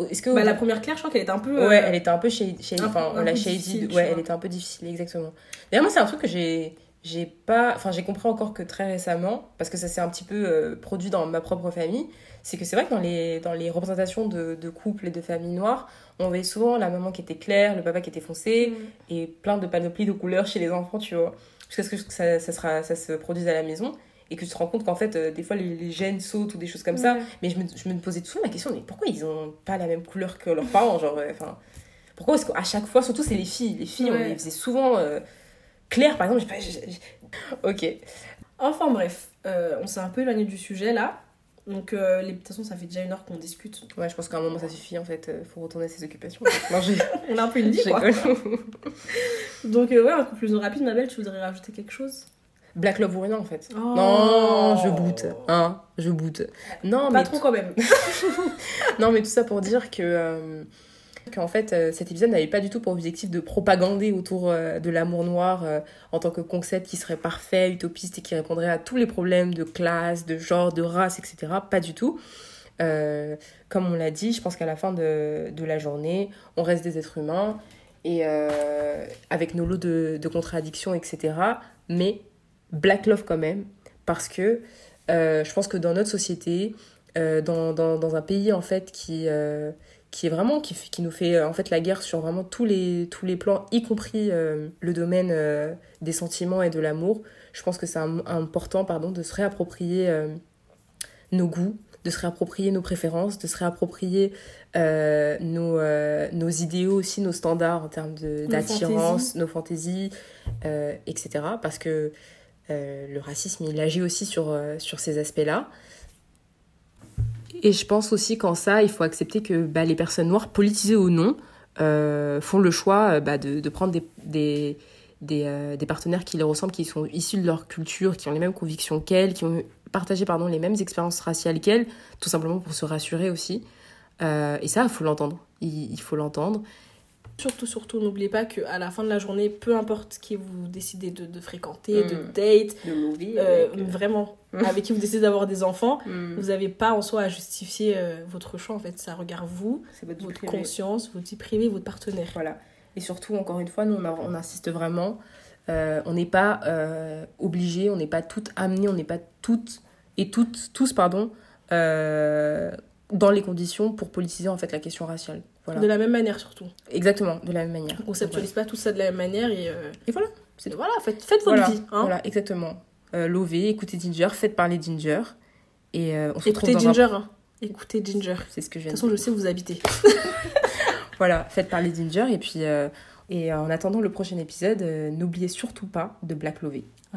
Est-ce que. Bah, la première Claire, je crois qu'elle était un peu. euh, Ouais, elle était un peu shady. enfin, un la shady. Ouais, elle était un peu difficile, exactement. D'ailleurs, moi, c'est un truc que j'ai. J'ai pas. Enfin, j'ai compris encore que très récemment, parce que ça s'est un petit peu euh, produit dans ma propre famille. C'est que c'est vrai que dans les, dans les représentations de, de couples et de familles noires, on voyait souvent la maman qui était claire, le papa qui était foncé, Mhm. et plein de panoplies de couleurs chez les enfants, tu vois. Jusqu'à ce que ça, ça, sera, ça se produise à la maison. Et que tu te rends compte qu'en fait, euh, des fois, les, les gènes sautent ou des choses comme ça. Mais je me, je me posais souvent la question, mais pourquoi ils ont pas la même couleur que leurs parents genre, enfin, Pourquoi est-ce qu'à chaque fois, surtout c'est les filles, les filles, on les faisait souvent euh, claires, par exemple. pas- Ok. Enfin bref, euh, on s'est un peu éloigné du sujet là. Donc, euh, les... de toute façon, ça fait déjà une heure qu'on discute. Ouais, je pense qu'à un moment ça suffit en fait, euh, faut retourner à ses occupations. non, On a un peu une vie quoi. Donc, euh, ouais, en conclusion rapide, ma belle, tu voudrais rajouter quelque chose? Black Love ou rien en fait. Oh. Non, je boot. Hein, je boot. Non, Pas mais trop quand même. Non, mais tout ça pour dire que. euh, qu'en fait, euh, cet épisode n'avait pas du tout pour objectif de propagander autour euh, de l'amour noir euh, en tant que concept qui serait parfait, utopiste et qui répondrait à tous les problèmes de classe, de genre, de race, etc. Pas du tout. Comme on l'a dit, je pense qu'à la fin de, de la journée, on reste des êtres humains et avec nos lots de, de contradictions, etc. Mais black love quand même, parce que euh, je pense que dans notre société, euh, dans, dans, dans un pays en fait qui, euh, qui est vraiment qui, qui nous fait en fait la guerre sur vraiment tous les, tous les plans, y compris le domaine des sentiments et de l'amour, je pense que c'est important pardon, de se réapproprier nos goûts, de se réapproprier nos préférences, de se réapproprier euh, nos, euh, nos idéaux aussi, nos standards en termes Nos d'attirance, fantaisies. nos fantaisies, euh, etc. Parce que euh, le racisme, il agit aussi sur, euh, sur ces aspects-là. Et je pense aussi qu'en ça, il faut accepter que bah, les personnes noires, politisées ou non, euh, font le choix bah, de, de prendre des, des, des, partenaires qui leur ressemblent, qui sont issus de leur culture, qui ont les mêmes convictions qu'elles, qui ont partagé pardon, les mêmes expériences raciales qu'elles, tout simplement pour se rassurer aussi. Et ça, il faut l'entendre. Il faut l'entendre. Surtout, surtout, n'oubliez pas qu'à la fin de la journée, peu importe qui vous décidez de, de fréquenter, de Mm. date, De movie. euh, vraiment, Mm. avec qui vous décidez d'avoir des enfants, Mm. vous n'avez pas en soi à justifier euh, votre choix. En fait, ça regarde vous, votre conscience, votre vie privée, votre partenaire. Voilà. Et surtout, encore une fois, nous, on, a- on insiste vraiment. euh, on n'est pas euh, obligé, on n'est pas toutes amenées, on n'est pas toutes et toutes, tous, pardon, euh, dans les conditions pour politiser en fait la question raciale. Voilà. De la même manière, surtout. Exactement, de la même manière. On conceptualise pas tout ça de la même manière et, euh, Et voilà. et voilà, faites, faites votre Voilà, vie. Hein. voilà, exactement. Euh, Lovez, écoutez Ginger, faites parler Ginger. Et euh, on se Écoutez retrouve dans un- Ginger. hein. Écoutez Ginger. C'est ce que je toute viens de façon, je sais où vous habitez. Voilà, faites parler Ginger. Et puis, euh, et en attendant le prochain épisode, n'oubliez surtout pas de Black Lovey.